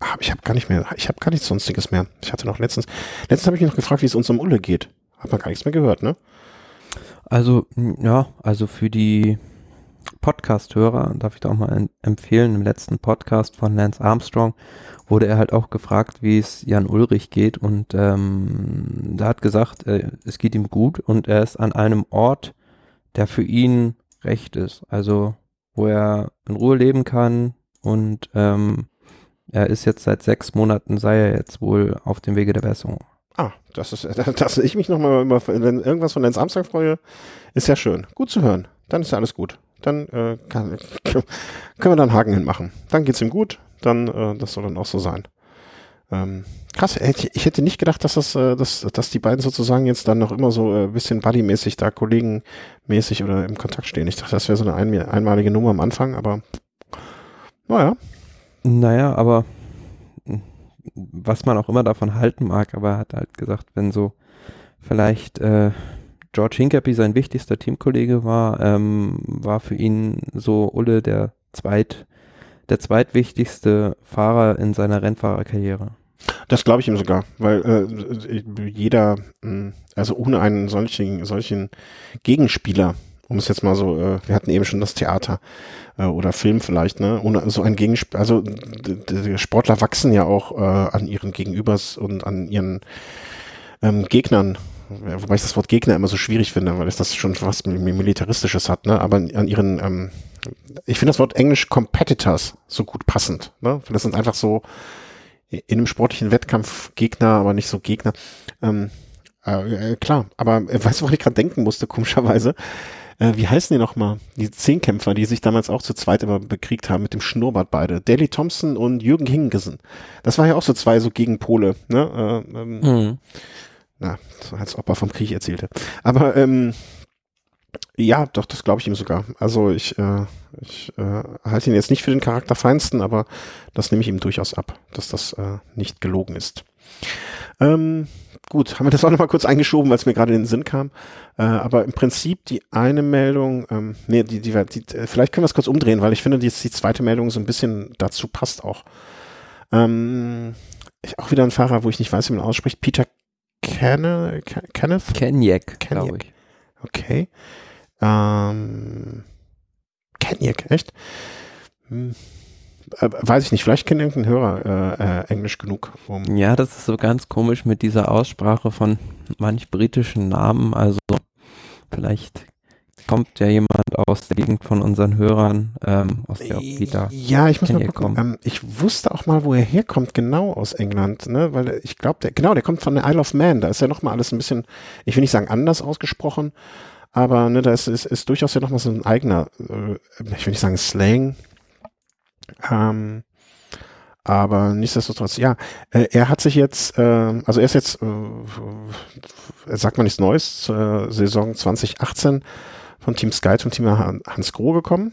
Ah, ich habe gar nicht mehr, ich habe gar nichts Sonstiges mehr. Ich hatte noch letztens, letztens habe ich mich noch gefragt, wie es uns um Ulle geht. Hat man gar nichts mehr gehört, ne? Also, ja, also für die Podcast-Hörer darf ich da auch mal empfehlen, im letzten Podcast von Lance Armstrong wurde er halt auch gefragt, wie es Jan Ulrich geht und ähm, da hat gesagt, äh, es geht ihm gut und er ist an einem Ort, der für ihn recht ist, also wo er in Ruhe leben kann und ähm, er ist jetzt seit sechs Monaten, sei er jetzt wohl auf dem Wege der Besserung. Ah, das ist, dass ich mich nochmal immer, wenn irgendwas von Lance Armstrong freue, ist ja schön. Gut zu hören. Dann ist ja alles gut. Dann äh, kann, können wir da einen Haken hinmachen. Dann geht's ihm gut. Dann, äh, das soll dann auch so sein. Ähm, krass, ich hätte nicht gedacht, dass das, äh, dass, dass die beiden sozusagen jetzt dann noch immer so ein äh, bisschen buddymäßig da, kollegenmäßig oder im Kontakt stehen. Ich dachte, das wäre so eine ein, einmalige Nummer am Anfang, aber naja. Naja, aber was man auch immer davon halten mag, aber er hat halt gesagt, wenn so vielleicht äh, George Hincapie sein wichtigster Teamkollege war, ähm, war für ihn so Ulle der zweit der zweitwichtigste Fahrer in seiner Rennfahrerkarriere. Das glaube ich ihm sogar, weil äh, jeder, hm, also ohne einen solchen, solchen Gegenspieler, um es jetzt mal so, äh, wir hatten eben schon das Theater äh, oder Film vielleicht, ne? Ohne so ein Gegenspieler, also Sportler wachsen ja auch äh, an ihren Gegenübers und an ihren ähm, Gegnern wobei ich das Wort Gegner immer so schwierig finde, weil es das schon was Militaristisches hat, ne? Aber an ihren, ähm, ich finde das Wort Englisch Competitors so gut passend, ne? Das sind einfach so in einem sportlichen Wettkampf Gegner, aber nicht so Gegner. Ähm, äh, äh klar, aber äh, weißt du, woran ich gerade denken musste, komischerweise? Äh, wie heißen die nochmal? Die Zehnkämpfer, die sich damals auch zu zweit immer bekriegt haben mit dem Schnurrbart beide. Daley Thompson und Jürgen Hingesen. Das war ja auch so zwei so Gegenpole, ne? Äh, ähm, mhm na, als ob er vom Krieg erzählte. Aber ähm, ja, doch, das glaube ich ihm sogar. Also ich, äh, ich äh, halte ihn jetzt nicht für den Charakterfeinsten, aber das nehme ich ihm durchaus ab, dass das äh, nicht gelogen ist. Ähm, gut, haben wir das auch nochmal kurz eingeschoben, weil es mir gerade in den Sinn kam. Äh, aber im Prinzip die eine Meldung, ähm, nee, die, die, die, äh, vielleicht können wir es kurz umdrehen, weil ich finde, die, die zweite Meldung so ein bisschen dazu passt auch. Ähm, ich, auch wieder ein Fahrer, wo ich nicht weiß, wie man ausspricht. Peter Kenne, Kenneth? Kenyek, glaube ich. Okay. Ähm, Kenyek, echt? Hm. Äh, weiß ich nicht, vielleicht kennt irgendein Hörer äh, äh, Englisch genug. Um ja, das ist so ganz komisch mit dieser Aussprache von manch britischen Namen. Also vielleicht kommt ja jemand aus der Gegend von unseren Hörern, ähm, aus der Peter. Ja, ich muss mal gucken. Ähm, ich wusste auch mal, wo er herkommt, genau aus England, ne? Weil ich glaube, der, genau, der kommt von der Isle of Man. Da ist ja nochmal alles ein bisschen, ich will nicht sagen anders ausgesprochen, aber ne, da ist, ist, ist durchaus ja nochmal so ein eigener, äh, ich will nicht sagen Slang. Ähm, aber nichtsdestotrotz, ja, äh, er hat sich jetzt, äh, also er ist jetzt, äh, sagt man nichts Neues, äh, Saison 2018 von Team Sky zum Team Hans Groh gekommen.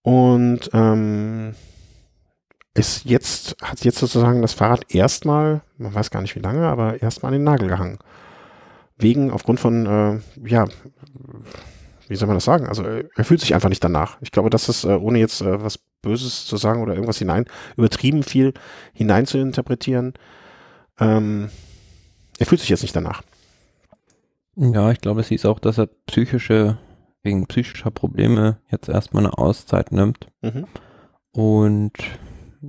Und ähm, ist jetzt, hat jetzt sozusagen das Fahrrad erstmal, man weiß gar nicht wie lange, aber erstmal an den Nagel gehangen. Wegen, aufgrund von, äh, ja, wie soll man das sagen? Also er fühlt sich einfach nicht danach. Ich glaube, dass es, äh, ohne jetzt äh, was Böses zu sagen oder irgendwas hinein, übertrieben viel hinein zu interpretieren, ähm, er fühlt sich jetzt nicht danach. Ja, ich glaube, es hieß auch, dass er psychische, wegen psychischer Probleme jetzt erstmal eine Auszeit nimmt. Mhm. Und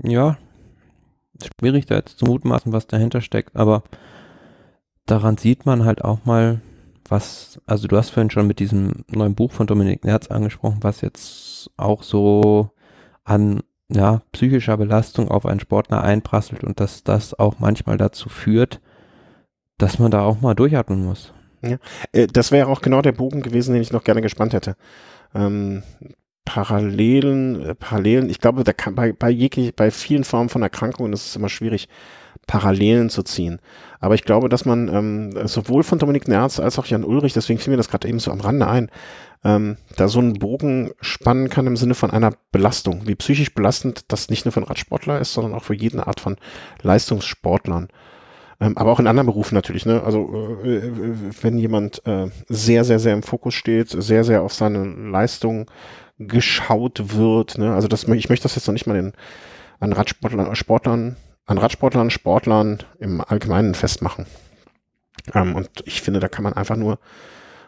ja, schwierig da jetzt zu mutmaßen, was dahinter steckt, aber daran sieht man halt auch mal, was, also du hast vorhin schon mit diesem neuen Buch von Dominik Nerz angesprochen, was jetzt auch so an ja, psychischer Belastung auf einen Sportler einprasselt und dass das auch manchmal dazu führt, dass man da auch mal durchatmen muss. Ja. Äh, das wäre auch genau der Bogen gewesen, den ich noch gerne gespannt hätte. Ähm, Parallelen, äh, Parallelen, ich glaube, da kann bei, bei jeglich, bei vielen Formen von Erkrankungen ist es immer schwierig, Parallelen zu ziehen. Aber ich glaube, dass man ähm, sowohl von Dominik Nerz als auch Jan Ulrich, deswegen fiel mir das gerade eben so am Rande ein, ähm, da so einen Bogen spannen kann im Sinne von einer Belastung, wie psychisch belastend das nicht nur für einen Radsportler ist, sondern auch für jede Art von Leistungssportlern. Ähm, aber auch in anderen Berufen natürlich. Ne? Also äh, äh, wenn jemand äh, sehr, sehr, sehr im Fokus steht, sehr, sehr auf seine Leistung geschaut wird. Ne? Also das, ich möchte das jetzt noch nicht mal in, an Radsportlern, Sportlern, an Radsportlern, Sportlern im Allgemeinen festmachen. Ähm, und ich finde, da kann man einfach nur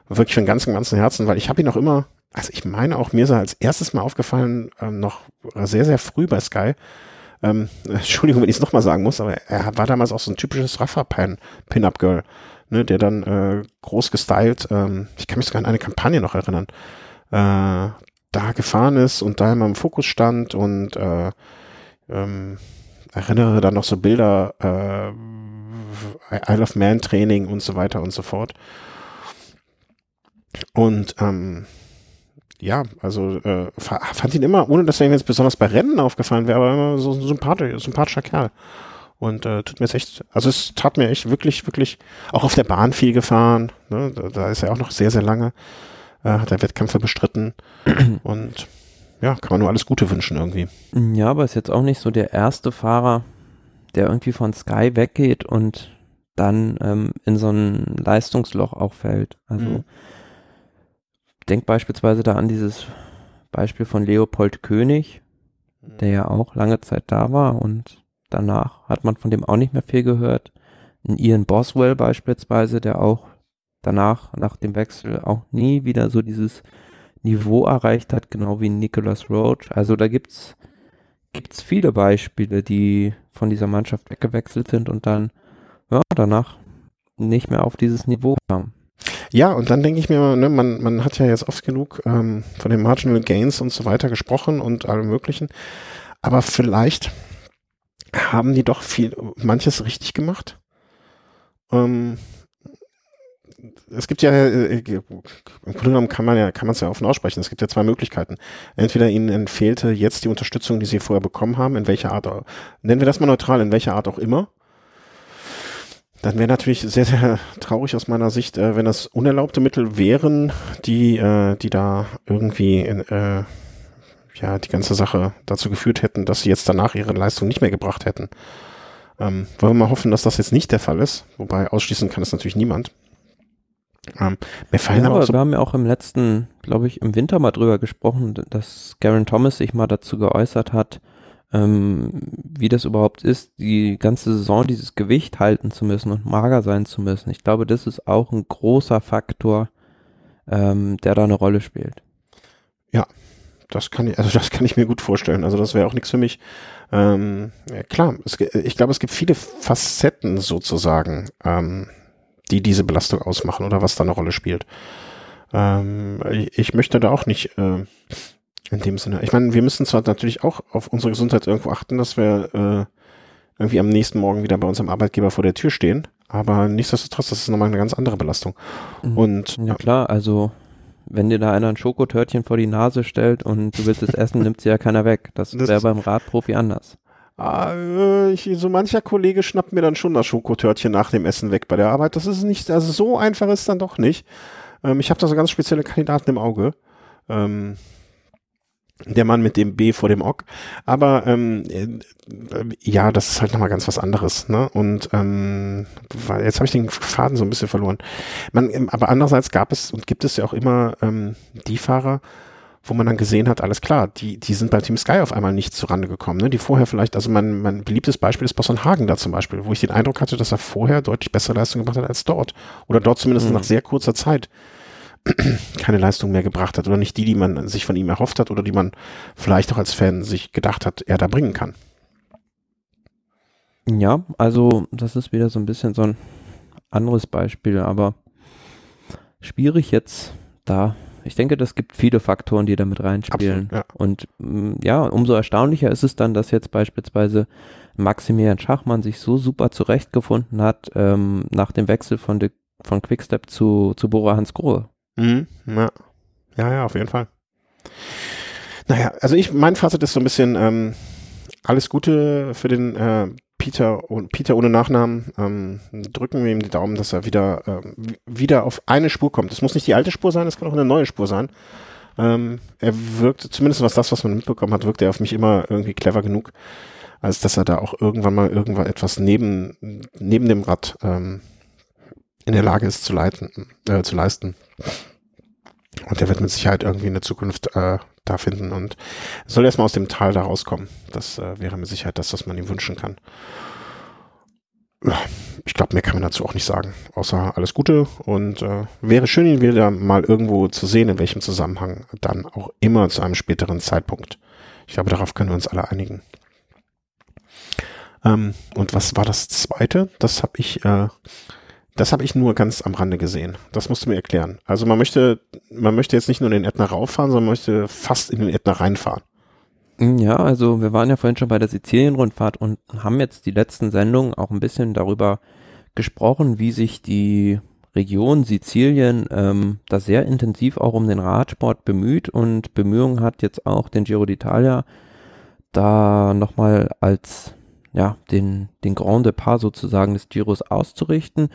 wirklich von ganzem, ganzem Herzen, weil ich habe ihn auch immer, also ich meine auch, mir ist er als erstes mal aufgefallen, ähm, noch sehr, sehr früh bei Sky, ähm, Entschuldigung, wenn ich es nochmal sagen muss, aber er war damals auch so ein typisches Rafa-Pin-Up-Girl, ne, der dann äh, groß gestylt, ähm, ich kann mich sogar an eine Kampagne noch erinnern, äh, da gefahren ist und da immer im Fokus stand und äh, ähm, erinnere dann noch so Bilder, äh, Isle of Man Training und so weiter und so fort. Und ähm, ja, also äh, fand ihn immer, ohne dass er ihm jetzt besonders bei Rennen aufgefallen wäre, aber immer so ein sympathisch, sympathischer Kerl. Und äh, tut mir jetzt echt, also es tat mir echt wirklich, wirklich, auch auf der Bahn viel gefahren. Ne? Da, da ist er auch noch sehr, sehr lange, äh, hat er Wettkämpfe bestritten. und ja, kann man nur alles Gute wünschen irgendwie. Ja, aber ist jetzt auch nicht so der erste Fahrer, der irgendwie von Sky weggeht und dann ähm, in so ein Leistungsloch auch fällt. Also mhm denke beispielsweise da an dieses Beispiel von Leopold König, der ja auch lange Zeit da war und danach hat man von dem auch nicht mehr viel gehört. Ein Ian Boswell beispielsweise, der auch danach, nach dem Wechsel, auch nie wieder so dieses Niveau erreicht hat, genau wie Nicholas Roach. Also da gibt's gibt's viele Beispiele, die von dieser Mannschaft weggewechselt sind und dann ja, danach nicht mehr auf dieses Niveau kamen. Ja, und dann denke ich mir, ne, man, man hat ja jetzt oft genug ähm, von den Marginal Gains und so weiter gesprochen und allem möglichen. Aber vielleicht haben die doch viel, manches richtig gemacht. Ähm, es gibt ja, äh, äh im Grunde genommen kann man ja, kann man es ja offen aussprechen. Es gibt ja zwei Möglichkeiten. Entweder ihnen entfehlte jetzt die Unterstützung, die sie vorher bekommen haben, in welcher Art, nennen wir das mal neutral, in welcher Art auch immer. Dann wäre natürlich sehr, sehr traurig aus meiner Sicht, äh, wenn das unerlaubte Mittel wären, die, äh, die da irgendwie in, äh, ja, die ganze Sache dazu geführt hätten, dass sie jetzt danach ihre Leistung nicht mehr gebracht hätten. Ähm, wollen wir mal hoffen, dass das jetzt nicht der Fall ist, wobei ausschließen kann es natürlich niemand. Ähm, mir fallen ja, aber, aber so wir haben ja auch im letzten, glaube ich, im Winter mal drüber gesprochen, dass Garen Thomas sich mal dazu geäußert hat, ähm, wie das überhaupt ist, die ganze Saison dieses Gewicht halten zu müssen und mager sein zu müssen. Ich glaube, das ist auch ein großer Faktor, ähm, der da eine Rolle spielt. Ja, das kann ich, also das kann ich mir gut vorstellen. Also das wäre auch nichts für mich. Ähm, ja, klar, es, ich glaube, es gibt viele Facetten sozusagen, ähm, die diese Belastung ausmachen oder was da eine Rolle spielt. Ähm, ich, ich, möchte da auch nicht äh, in dem Sinne. Ich meine, wir müssen zwar natürlich auch auf unsere Gesundheit irgendwo achten, dass wir äh, irgendwie am nächsten Morgen wieder bei unserem Arbeitgeber vor der Tür stehen, aber nichtsdestotrotz, das ist nochmal eine ganz andere Belastung. Mhm. Und ja klar, also wenn dir da einer ein Schokotörtchen vor die Nase stellt und du willst es essen, nimmt sie ja keiner weg. Das, das wäre beim Radprofi anders. Äh, ich, so mancher Kollege schnappt mir dann schon das Schokotörtchen nach dem Essen weg bei der Arbeit. Das ist nicht, also so einfach ist dann doch nicht. Ähm, ich habe da so ganz spezielle Kandidaten im Auge. Ähm, der Mann mit dem B vor dem Ock. Aber ähm, äh, ja, das ist halt nochmal ganz was anderes. Ne? Und ähm, jetzt habe ich den Faden so ein bisschen verloren. Man, ähm, aber andererseits gab es und gibt es ja auch immer ähm, die Fahrer, wo man dann gesehen hat, alles klar, die, die sind bei Team Sky auf einmal nicht zurande gekommen, ne? Die vorher vielleicht, also mein, mein beliebtes Beispiel ist Boston Hagen da zum Beispiel, wo ich den Eindruck hatte, dass er vorher deutlich bessere Leistung gemacht hat als dort. Oder dort zumindest mhm. nach sehr kurzer Zeit keine Leistung mehr gebracht hat oder nicht die, die man sich von ihm erhofft hat oder die man vielleicht auch als Fan sich gedacht hat, er da bringen kann. Ja, also das ist wieder so ein bisschen so ein anderes Beispiel, aber schwierig jetzt da ich denke, das gibt viele Faktoren, die damit reinspielen. Absolut, ja. Und mm, ja, umso erstaunlicher ist es dann, dass jetzt beispielsweise Maximilian Schachmann sich so super zurechtgefunden hat ähm, nach dem Wechsel von, de, von Quickstep zu, zu Bora Hans Grohe. Mhm, ja. ja, ja, auf jeden Fall. Naja, also ich, mein Fazit ist so ein bisschen, ähm, alles Gute für den äh, Peter, Peter ohne Nachnamen. Ähm, drücken wir ihm die Daumen, dass er wieder, äh, wieder auf eine Spur kommt. Es muss nicht die alte Spur sein, es kann auch eine neue Spur sein. Ähm, er wirkt, zumindest was das, was man mitbekommen hat, wirkt er auf mich immer irgendwie clever genug, als dass er da auch irgendwann mal irgendwann etwas neben, neben dem Rad ähm, in der Lage ist zu leiten, äh, zu leisten. Und er wird mit Sicherheit irgendwie in der Zukunft äh, da finden und soll erstmal aus dem Tal da rauskommen. Das äh, wäre mit Sicherheit das, was man ihm wünschen kann. Ich glaube, mehr kann man dazu auch nicht sagen, außer alles Gute und äh, wäre schön, ihn wieder mal irgendwo zu sehen, in welchem Zusammenhang, dann auch immer zu einem späteren Zeitpunkt. Ich glaube, darauf können wir uns alle einigen. Ähm, und was war das zweite? Das habe ich äh, das habe ich nur ganz am Rande gesehen. Das musst du mir erklären. Also man möchte, man möchte jetzt nicht nur in den Ätna rauffahren, sondern man möchte fast in den Ätna reinfahren. Mm, ja, also wir waren ja vorhin schon bei der Sizilien-Rundfahrt und haben jetzt die letzten Sendungen auch ein bisschen darüber gesprochen, wie sich die Region Sizilien ähm, da sehr intensiv auch um den Radsport bemüht und Bemühungen hat jetzt auch den Giro d'Italia da nochmal als ja den den Grand Depart sozusagen des Giros auszurichten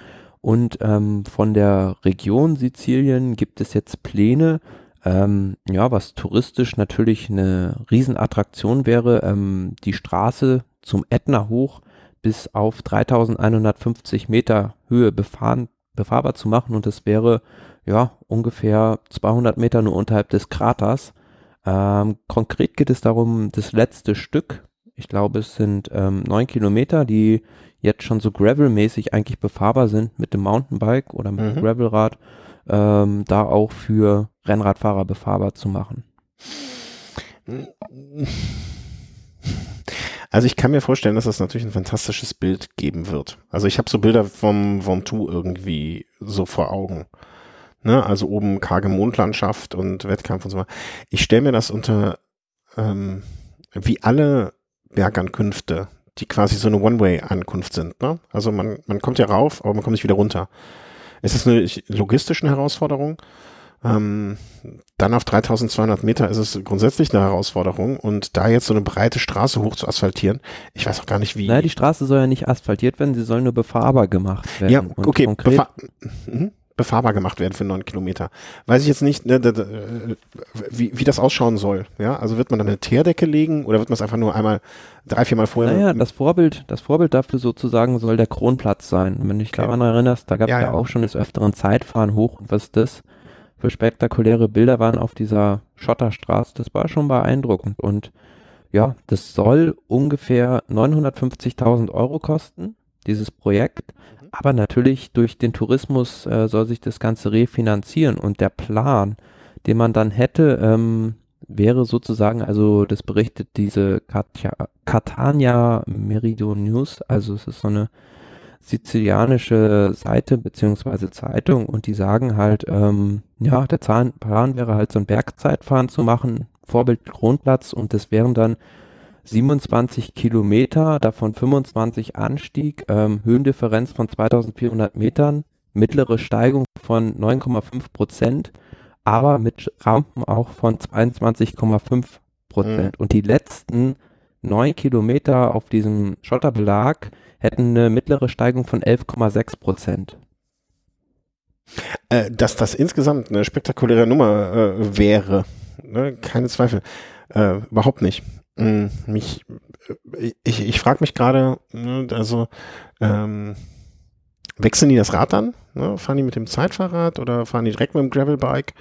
und ähm, von der Region Sizilien gibt es jetzt Pläne, ähm, ja, was touristisch natürlich eine Riesenattraktion wäre, ähm, die Straße zum Ätna hoch bis auf 3150 Meter Höhe befahren, befahrbar zu machen und das wäre ja ungefähr 200 Meter nur unterhalb des Kraters. Ähm, konkret geht es darum, das letzte Stück, ich glaube es sind ähm, neun Kilometer, die jetzt schon so Gravel-mäßig eigentlich befahrbar sind mit dem Mountainbike oder mit mhm. dem Gravelrad, ähm, da auch für Rennradfahrer befahrbar zu machen. Also ich kann mir vorstellen, dass das natürlich ein fantastisches Bild geben wird. Also ich habe so Bilder vom Ventoux irgendwie so vor Augen. Ne? Also oben karge Mondlandschaft und Wettkampf und so weiter. Ich stelle mir das unter ähm, wie alle Bergankünfte die quasi so eine One-Way-Ankunft sind. Ne? Also man, man kommt ja rauf, aber man kommt nicht wieder runter. Es ist eine logistische Herausforderung. Ähm, dann auf 3200 Meter ist es grundsätzlich eine Herausforderung und da jetzt so eine breite Straße hoch zu asphaltieren, ich weiß auch gar nicht wie. Nein, die Straße soll ja nicht asphaltiert werden, sie soll nur befahrbar gemacht werden. Ja, okay, befahr mhm befahrbar gemacht werden für neun Kilometer. Weiß ich jetzt nicht, ne, wie, wie das ausschauen soll. Ja, also wird man dann eine Teerdecke legen oder wird man es einfach nur einmal drei, viermal vorher? Naja, das Vorbild, das Vorbild dafür sozusagen soll der Kronplatz sein. Wenn du dich daran erinnerst, da gab es ja, ja, auch schon des Öfteren Zeitfahren hoch und was das für spektakuläre Bilder waren auf dieser Schotterstraße, das war schon beeindruckend und ja, das soll ungefähr 950.000 Euro kosten, dieses Projekt. Aber natürlich durch den Tourismus äh, soll sich das Ganze refinanzieren und der Plan, den man dann hätte, ähm, wäre sozusagen, also das berichtet diese Katja, Catania Meridian News, also es ist so eine sizilianische Seite beziehungsweise Zeitung und die sagen halt, ähm, ja, der Plan wäre halt so ein Bergzeitfahren zu machen, Vorbild Kronplatz und das wären dann 27 Kilometer, davon 25 Anstieg, ähm, Höhendifferenz von 2400 Metern, mittlere Steigung von 9,5 Prozent, aber mit Rampen auch von 22,5 Prozent. Mhm. Und die letzten neun Kilometer auf diesem Schotterbelag hätten eine mittlere Steigung von 11,6 Prozent. Äh, dass das insgesamt eine spektakuläre Nummer äh, wäre, ne? keine Zweifel. Äh, überhaupt nicht. Mm, mich, äh, ich, ich frage mich gerade, ne, also ähm, wechseln die das Rad an? Ne? Fahren die mit dem Zeitfahrrad oder fahren die direkt mit dem Gravelbike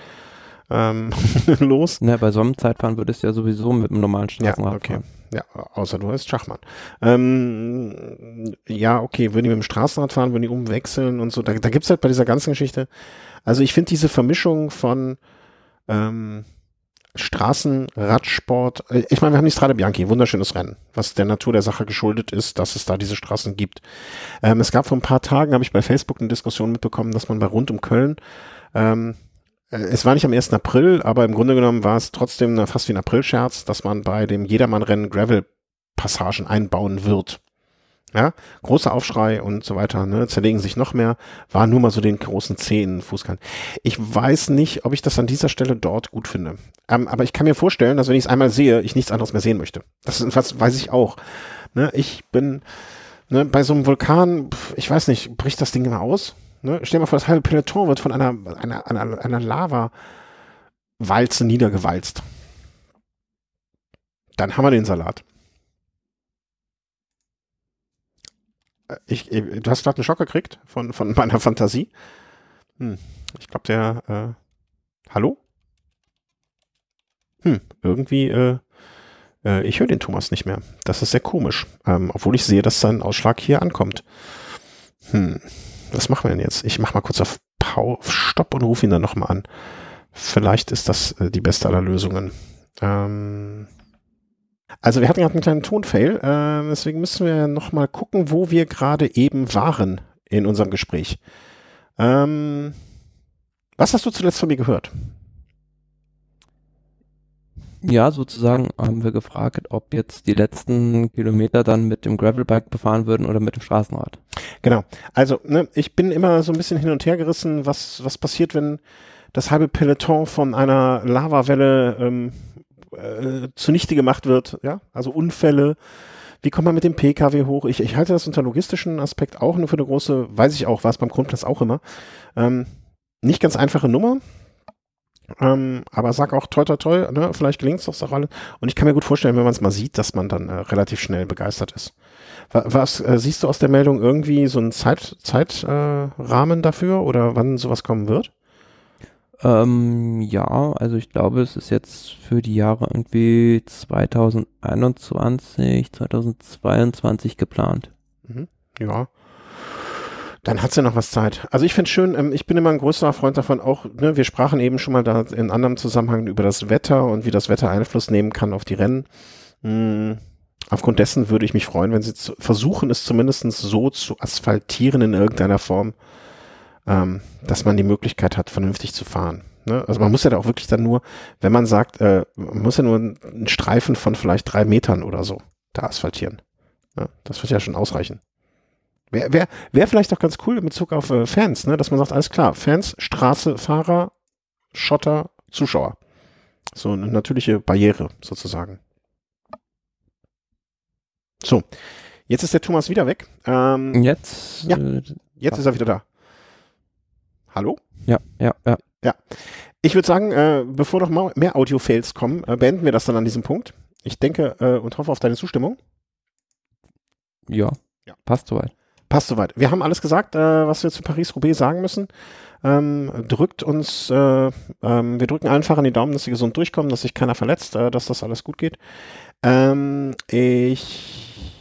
ähm, los? Ne, bei so einem Zeitfahren würdest du ja sowieso mit dem normalen Straßenrad ja, okay. fahren. Ja, außer du heißt Schachmann. Ähm, ja, okay, würden die mit dem Straßenrad fahren, würden die umwechseln und so. Da, da gibt es halt bei dieser ganzen Geschichte, also ich finde diese Vermischung von ähm, Straßenradsport, äh, ich meine, wir haben die Strade Bianchi, wunderschönes Rennen, was der Natur der Sache geschuldet ist, dass es da diese Straßen gibt. Ähm, es gab vor ein paar Tagen, habe ich bei Facebook eine Diskussion mitbekommen, dass man bei rund um Köln ähm, äh, es war nicht am 1. April, aber im Grunde genommen war es trotzdem fast wie ein April-Scherz, dass man bei dem Jedermann-Rennen Gravel-Passagen einbauen wird. Ja, großer Aufschrei und so weiter, ne, zerlegen sich noch mehr, war nur mal so den großen Zehen Fußkant. Ich weiß nicht, ob ich das an dieser Stelle dort gut finde. Ähm, aber ich kann mir vorstellen, dass wenn ich es einmal sehe, ich nichts anderes mehr sehen möchte. Das ist was weiß ich auch. Ne, ich bin ne, bei so einem Vulkan, ich weiß nicht, bricht das Ding immer aus? Ne? Stell dir mal vor, das halbe Peloton wird von einer, einer, einer, einer Lava-Walze niedergewalzt. Dann haben wir den Salat. Ich, äh, du hast gerade einen Schock gekriegt von, von meiner Fantasie. Hm, ich glaube, der. Äh, hallo? Hm, irgendwie. Äh, äh, ich höre den Thomas nicht mehr. Das ist sehr komisch. Ähm, obwohl ich sehe, dass sein Ausschlag hier ankommt. Hm, was machen wir denn jetzt? Ich mache mal kurz auf, Pau auf Stopp und rufe ihn dann nochmal an. Vielleicht ist das äh, die beste aller Lösungen. Ähm, also wir hatten gerade einen kleinen Tonfail, äh, deswegen müssen wir noch mal gucken, wo wir gerade eben waren in unserem Gespräch. Ähm, was hast du zuletzt von mir gehört? Ja, sozusagen haben wir gefragt, ob jetzt die letzten Kilometer dann mit dem Gravelbike befahren würden oder mit dem Straßenrad. Genau. Also, ne, ich bin immer so ein bisschen hin und her gerissen, was, was passiert, wenn das halbe Peloton von einer Lavawelle ähm, äh, zunichte gemacht wird, ja, also Unfälle. Wie kommt man mit dem PKW hoch? Ich, ich halte das unter logistischen Aspekt auch nur für eine große, weiß ich auch, war es beim Grundplatz auch immer. Ähm, nicht ganz einfache Nummer. Ähm, aber sag auch toi toi toi, ne, vielleicht gelingt es doch alle. Und ich kann mir gut vorstellen, wenn man es mal sieht, dass man dann äh, relativ schnell begeistert ist. Was, was äh, siehst du aus der Meldung irgendwie so einen Zeitrahmen Zeit, äh, dafür oder wann sowas kommen wird? Ähm, ja, also ich glaube, es ist jetzt für die Jahre irgendwie 2021, 2022 geplant. Mhm. Ja. Dann hat's ja noch was Zeit. Also ich finde schön, ähm, ich bin immer ein größerer Freund davon, auch, ne, wir sprachen eben schon mal da in anderem Zusammenhang über das Wetter und wie das Wetter Einfluss nehmen kann auf die Rennen. Mhm. Aufgrund dessen würde ich mich freuen, wenn sie versuchen, es zumindest so zu asphaltieren in irgendeiner Form, ähm, dass man die Möglichkeit hat, vernünftig zu fahren. Ne? Also man muss ja da auch wirklich dann nur, wenn man sagt, äh, man muss ja nur einen Streifen von vielleicht drei Metern oder so da asphaltieren. Ja, das wird ja schon ausreichen. Wäre wär, wär vielleicht auch ganz cool in Bezug auf äh, Fans, ne? dass man sagt, alles klar, Fans, Straße, Fahrer, Schotter, Zuschauer. So eine natürliche Barriere sozusagen. So, jetzt ist der Thomas wieder weg. Ähm, jetzt? Ja, äh, jetzt ist er wieder da. Hallo? Ja, ja, ja. Ja. Ich würde sagen, äh, bevor noch mehr Audio-Fails kommen, äh, beenden wir das dann an diesem Punkt. Ich denke äh, und hoffe auf deine Zustimmung. Ja, ja. passt soweit. Passt soweit. Wir haben alles gesagt, äh, was wir zu Paris-Roubaix sagen müssen. Ähm, drückt uns, äh, ähm, wir drücken allen Fahrern die Daumen, dass sie gesund durchkommen, dass sich keiner verletzt, äh, dass das alles gut geht. Ähm, ich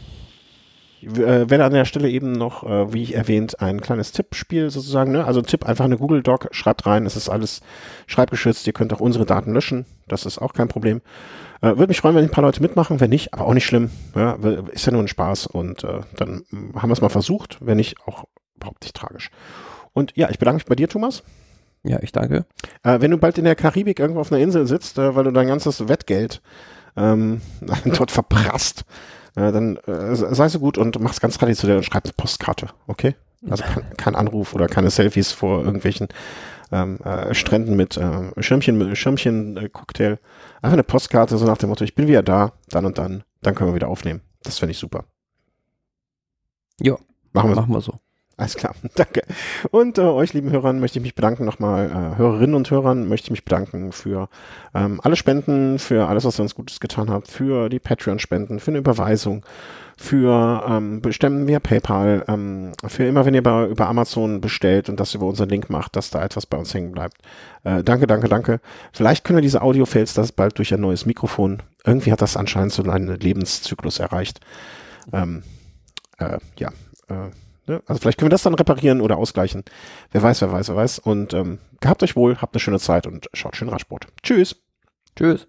äh, werde an der Stelle eben noch, äh, wie ich erwähnt, ein kleines Tippspiel sozusagen, ne? Also Tipp, einfach eine Google Doc, schreibt rein, es ist alles schreibgeschützt, ihr könnt auch unsere Daten löschen, das ist auch kein Problem. Äh, Würde mich freuen, wenn ein paar Leute mitmachen, wenn nicht, aber auch nicht schlimm. Ja, ist ja nur ein Spaß und äh, dann haben wir es mal versucht, wenn nicht, auch überhaupt nicht tragisch. Und ja, ich bedanke mich bei dir, Thomas. Ja, ich danke. Äh, wenn du bald in der Karibik irgendwo auf einer Insel sitzt, äh, weil du dein ganzes Wettgeld ähm, dort verprasst, äh, dann äh, sei so gut und mach's ganz traditionell und schreib eine Postkarte, okay? Also kein, kein Anruf oder keine Selfies vor irgendwelchen ähm, äh, Stränden mit äh, Schirmchen, Schirmchen äh, Cocktail. Einfach eine Postkarte, so nach dem Motto, ich bin wieder da, dann und dann, dann können wir wieder aufnehmen. Das finde ich super. Ja, machen wir, machen wir so. Alles klar, danke. Und äh, euch, lieben Hörern, möchte ich mich bedanken nochmal, äh, Hörerinnen und Hörern, möchte ich mich bedanken für ähm, alle Spenden, für alles, was ihr uns Gutes getan habt, für die Patreon-Spenden, für eine Überweisung, für ähm, Bestimmen via PayPal, ähm, für immer, wenn ihr bei, über Amazon bestellt und das über unseren Link macht, dass da etwas bei uns hängen bleibt. Äh, danke, danke, danke. Vielleicht können wir diese Audio-Fails das bald durch ein neues Mikrofon. Irgendwie hat das anscheinend so einen Lebenszyklus erreicht. Ähm, äh, ja, äh, Ne? Also vielleicht können wir das dann reparieren oder ausgleichen. Wer weiß, wer weiß, wer weiß. Und ähm, gehabt euch wohl, habt eine schöne Zeit und schaut schön Radsport. Tschüss. Tschüss.